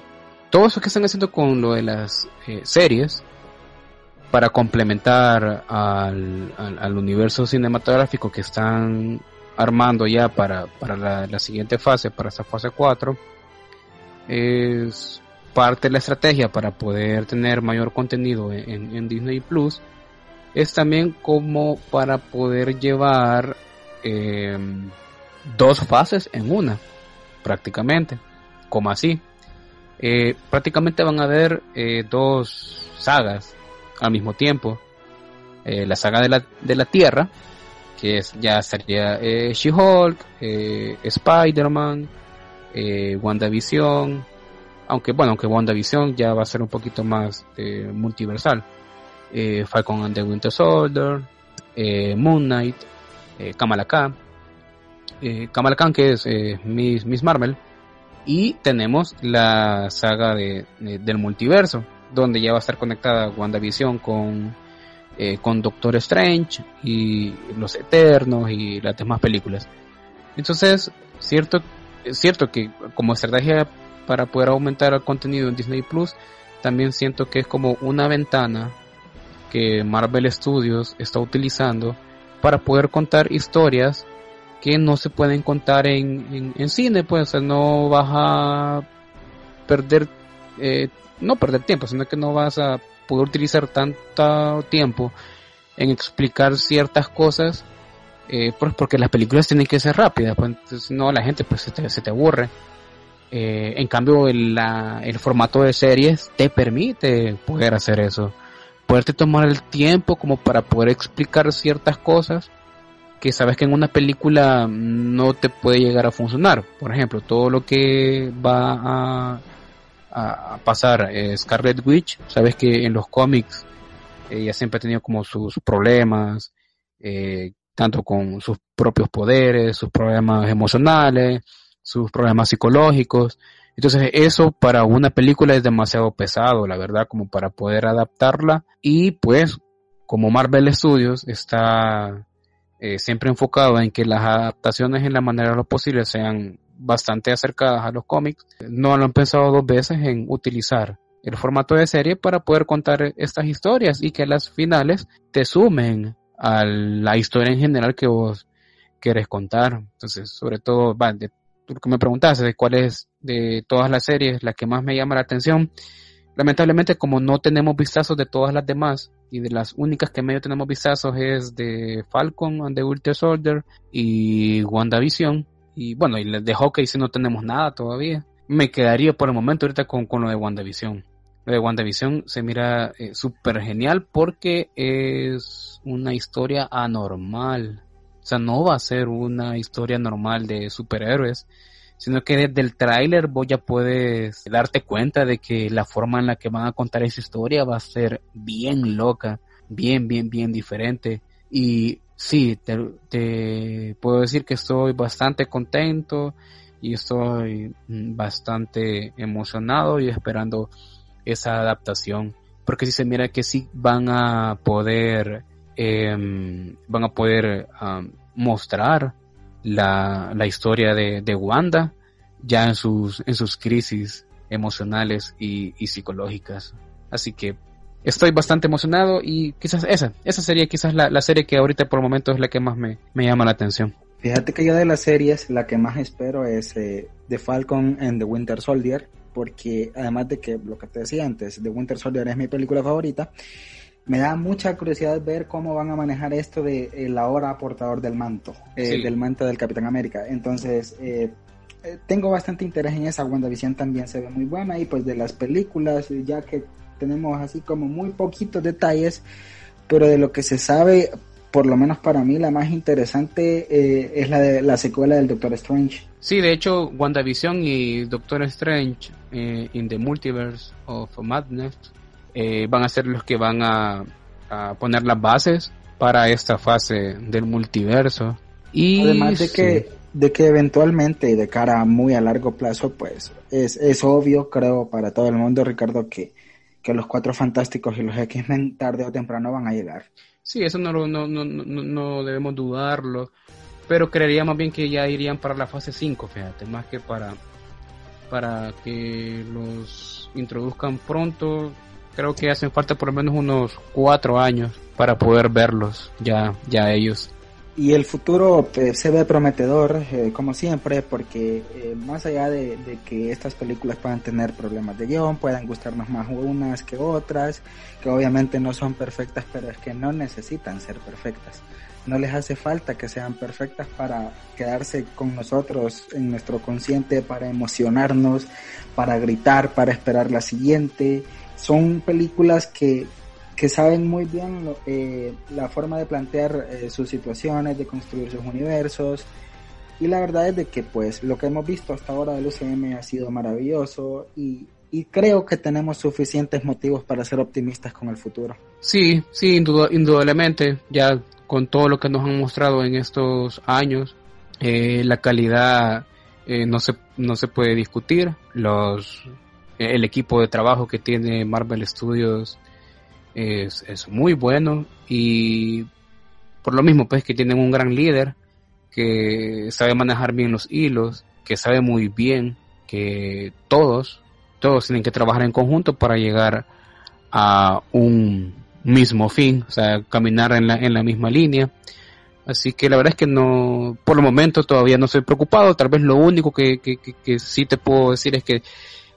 Todo eso que están haciendo con lo de las eh, series para complementar al, al, universo cinematográfico que están armando ya para, para la, siguiente fase, para esta fase 4, es parte de la estrategia para poder tener mayor contenido en, Disney Plus. Es también como para poder llevar eh, dos fases en una prácticamente, como así. Eh, prácticamente van a haber eh, dos sagas al mismo tiempo. Eh, la saga de la, de la Tierra, que es, ya sería She-Hulk, Spider-Man, WandaVision, aunque bueno, aunque WandaVision ya va a ser un poquito más multiversal. Falcon and the Winter Soldier, Moon Knight, Kamala Khan, Kamala Khan que es Miss, Miss Marvel, y tenemos la saga de, del multiverso, donde ya va a estar conectada WandaVision con, eh, con Doctor Strange y Los Eternos y las demás películas. Entonces, cierto, es cierto que como estrategia para poder aumentar el contenido en Disney Plus, también siento que es como una ventana que Marvel Studios está utilizando para poder contar historias que no se pueden contar en, en, cine, pues no vas a perder, eh, no perder tiempo, sino que no vas a poder utilizar tanto tiempo en explicar ciertas cosas, eh, pues porque las películas tienen que ser rápidas, pues no la gente pues se te, se te aburre. Eh, en cambio el, la, el formato de series te permite poder hacer eso, poderte tomar el tiempo como para poder explicar ciertas cosas que sabes que en una película no te puede llegar a funcionar. Por ejemplo, todo lo que va a, pasar eh, Scarlet Witch, sabes que en los cómics ella siempre ha tenido como sus problemas, eh, tanto con sus propios poderes, sus problemas emocionales, sus problemas psicológicos. Entonces eso para una película es demasiado pesado, la verdad, como para poder adaptarla. Y pues, como Marvel Studios está eh, siempre enfocado en que las adaptaciones en la manera de lo posible sean bastante acercadas a los cómics, no lo han pensado dos veces en utilizar el formato de serie para poder contar estas historias y que las finales te sumen a la historia en general que vos quieres contar. Entonces, sobre todo, de, lo que me preguntaste de cuál es de todas las series la que más me llama la atención. Lamentablemente, como no tenemos vistazos de todas las demás, y de las únicas que medio tenemos vistazos es de Falcon and the Winter Soldier y WandaVision. Y bueno, y de Hawkeye si no tenemos nada todavía. Me quedaría por el momento ahorita con, con lo de WandaVision. Lo de WandaVision se mira eh, súper genial porque es una historia anormal. O sea, no va a ser una historia normal de superhéroes, sino que desde el tráiler vos ya puedes darte cuenta de que la forma en la que van a contar esa historia va a ser bien loca, bien, bien, bien diferente. Y sí, te, puedo decir que estoy bastante contento y estoy mm, bastante emocionado y esperando esa adaptación. Porque si se mira que sí van a poder, em, van a poder mostrar la, la historia de, de, Wanda ya en sus, en sus crisis emocionales y, y, psicológicas. Así que estoy bastante emocionado y quizás esa, esa sería quizás la, la serie que ahorita por el momento es la que más me, me, llama la atención. Fíjate que yo de las series la que más espero es eh, The Falcon and the Winter Soldier, porque además de que lo que te decía antes, The Winter Soldier es mi película favorita, me da mucha curiosidad ver cómo van a manejar esto de el ahora portador del manto, eh, del manto del Capitán América. Entonces, eh, eh, tengo bastante interés en esa. WandaVision también se ve muy buena y pues de las películas, ya que tenemos así como muy poquitos detalles, pero de lo que se sabe, por lo menos para mí, la más interesante es la de la secuela del Doctor Strange. Sí, de hecho, WandaVision y Doctor Strange in the Multiverse of Madness eh, van a ser los que van a, poner las bases para esta fase del multiverso. Y además de que, de que eventualmente de cara muy a largo plazo, pues es, es obvio, creo, para todo el mundo, Ricardo, que, que los cuatro fantásticos y los X-Men tarde o temprano van a llegar. Sí, eso no, no, no, no, no debemos dudarlo, pero creería más bien que ya irían para la fase 5, fíjate, más que para, para que los introduzcan pronto, creo que hacen falta por lo menos unos cuatro años para poder verlos ya, ya ellos. Y el futuro pues, se ve prometedor, eh, como siempre, porque eh, más allá de, que estas películas puedan tener problemas de guion, puedan gustarnos más unas que otras, que obviamente no son perfectas, pero es que no necesitan ser perfectas. No les hace falta que sean perfectas para quedarse con nosotros en nuestro consciente, para emocionarnos, para gritar, para esperar la siguiente son películas que, que saben muy bien eh, la forma de plantear eh, sus situaciones, de construir sus universos. Y la verdad es de que pues lo que hemos visto hasta ahora del UCM ha sido maravilloso y, y creo que tenemos suficientes motivos para ser optimistas con el futuro. Sí, sí, indudablemente, ya con todo lo que nos han mostrado en estos años, eh, la calidad no, se, no se puede discutir, los el equipo de trabajo que tiene Marvel Studios es, muy bueno y por lo mismo pues que tienen un gran líder que sabe manejar bien los hilos, que sabe muy bien que todos, todos tienen que trabajar en conjunto para llegar a un mismo fin, o sea, caminar en la, en la misma línea. Así que la verdad es que no, por el momento todavía no estoy preocupado, tal vez lo único que, que, que, que sí te puedo decir es que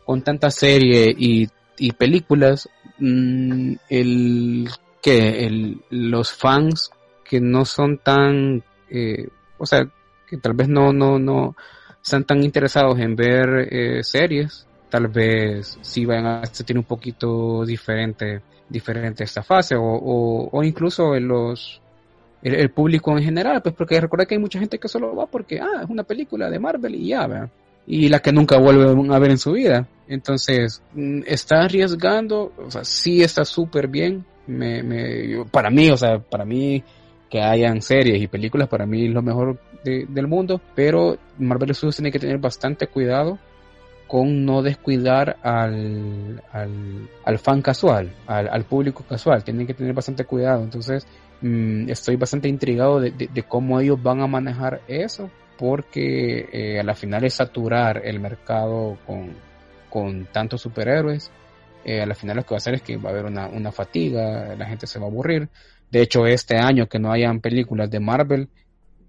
con tanta serie y, y películas, mm, el que los fans que no son tan, eh, o sea, que tal vez no, no, no están tan interesados en ver eh, series, tal vez sí van a sentir un poquito diferente, diferente esta fase, o, o, incluso en los, el, público en general, pues porque recuerda que hay mucha gente que solo va porque, ah, es una película de Marvel y ya, ¿verdad? y la que nunca vuelve a ver en su vida. Entonces, mm, está arriesgando, o sea, sí está súper bien. Me, me, para mí, o sea, para mí que hayan series y películas, para mí es lo mejor del mundo, pero Marvel Studios tiene que tener bastante cuidado con no descuidar al, al, al fan casual, al, al, público casual, tienen que tener bastante cuidado. Entonces, mm, estoy bastante intrigado de, de, de cómo ellos van a manejar eso, porque eh, a la final es saturar el mercado con, con tantos superhéroes. Eh, a la final lo que va a hacer es que va a haber una, una fatiga, la gente se va a aburrir. De hecho, este año que no hayan películas de Marvel,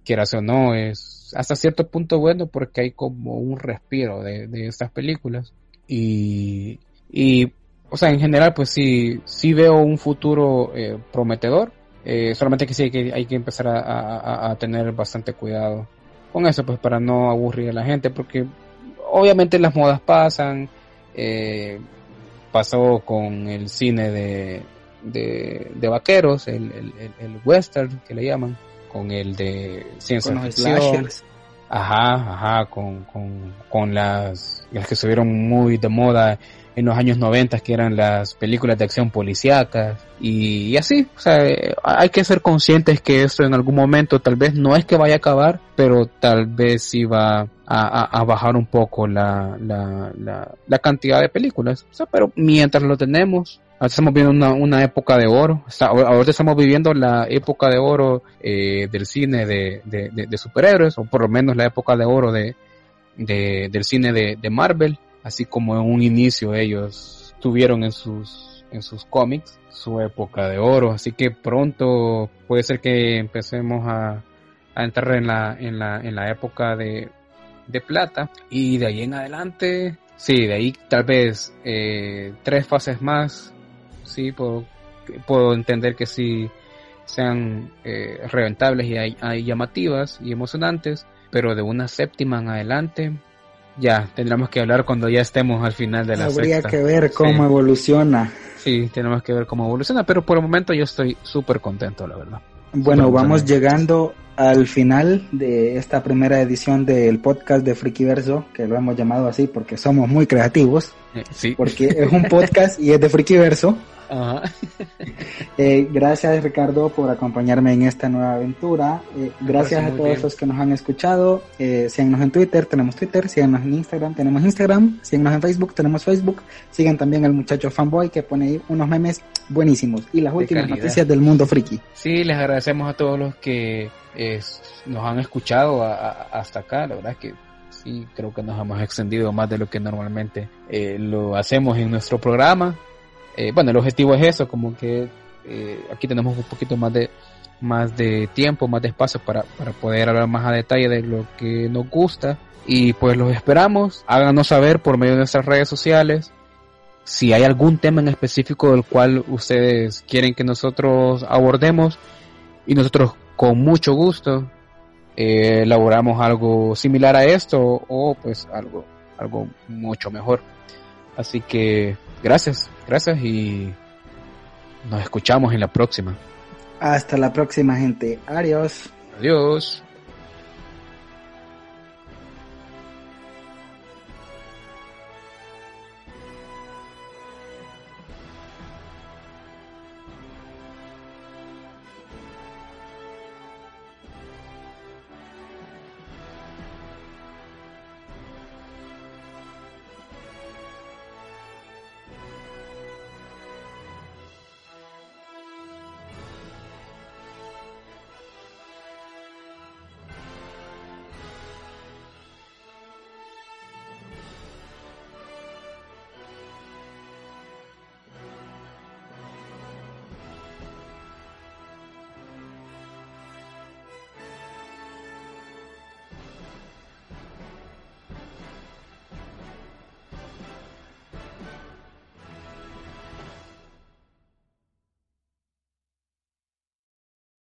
quieras o no, es hasta cierto punto bueno porque hay como un respiro de, de estas películas. Y, y, o sea, en general, pues sí, sí veo un futuro eh, prometedor. Eh, solamente que sí que, hay que empezar a, a, tener bastante cuidado con eso, pues para no aburrir a la gente, porque obviamente las modas pasan. Eh, pasó con el cine de, de, de vaqueros, el, el, el, western que le llaman, con el de ciencia ficción. Ajá, ajá, con, con, con las, las que subieron muy de moda en los años 90 que eran las películas de acción policíacas y, y, así, o sea, hay que ser conscientes que esto en algún momento tal vez no es que vaya a acabar, pero tal vez sí va a, a, bajar un poco la, la, la, cantidad de películas, pero mientras lo tenemos, estamos viendo una, una época de oro, ahorita estamos viviendo la época de oro eh, del cine de, de, de, de, superhéroes, o por lo menos la época de oro de, de del cine de, de Marvel, así como en un inicio ellos tuvieron en sus, en sus cómics su época de oro, así que pronto puede ser que empecemos a, a entrar en la, en la, en la época de, de plata y de ahí en adelante, sí, de ahí tal vez eh, tres fases más, sí, puedo, puedo entender que sí sean eh, reventables y hay, hay llamativas y emocionantes, pero de una séptima en adelante ya tendremos que hablar cuando ya estemos al final de la Habría sexta. que ver cómo Sí. evoluciona. Sí, tenemos que ver cómo evoluciona, pero por el momento yo estoy súper contento, la verdad. Bueno, vamos llegando al final de esta primera edición del podcast de Frikiverso, que lo hemos llamado así porque somos muy creativos, Eh, sí. porque es un podcast y es de Frikiverso. [LAUGHS] Ajá. [LAUGHS] Eh, gracias Ricardo por acompañarme en esta nueva aventura. Eh, gracias a todos bien. los que nos han escuchado. Eh, síganos en Twitter, tenemos Twitter. Síganos en Instagram, tenemos Instagram. Síganos en Facebook, tenemos Facebook. Sigan también al muchacho fanboy que pone ahí unos memes buenísimos y las De últimas calidad. noticias del mundo friki. Sí, les agradecemos a todos los que nos han escuchado a- a- hasta acá. La verdad es que sí, creo que nos hemos extendido más de lo que normalmente eh, lo hacemos en nuestro programa. Eh, bueno, el objetivo es eso, como que eh, aquí tenemos un poquito más de más de tiempo, más de espacio para, para poder hablar más a detalle de lo que nos gusta. Y pues los esperamos. Háganos saber por medio de nuestras redes sociales si hay algún tema en específico del cual ustedes quieren que nosotros abordemos y nosotros con mucho gusto eh, elaboramos algo similar a esto o pues algo algo mucho mejor así que gracias gracias y nos escuchamos en la próxima Hasta la próxima gente. Adiós. adiós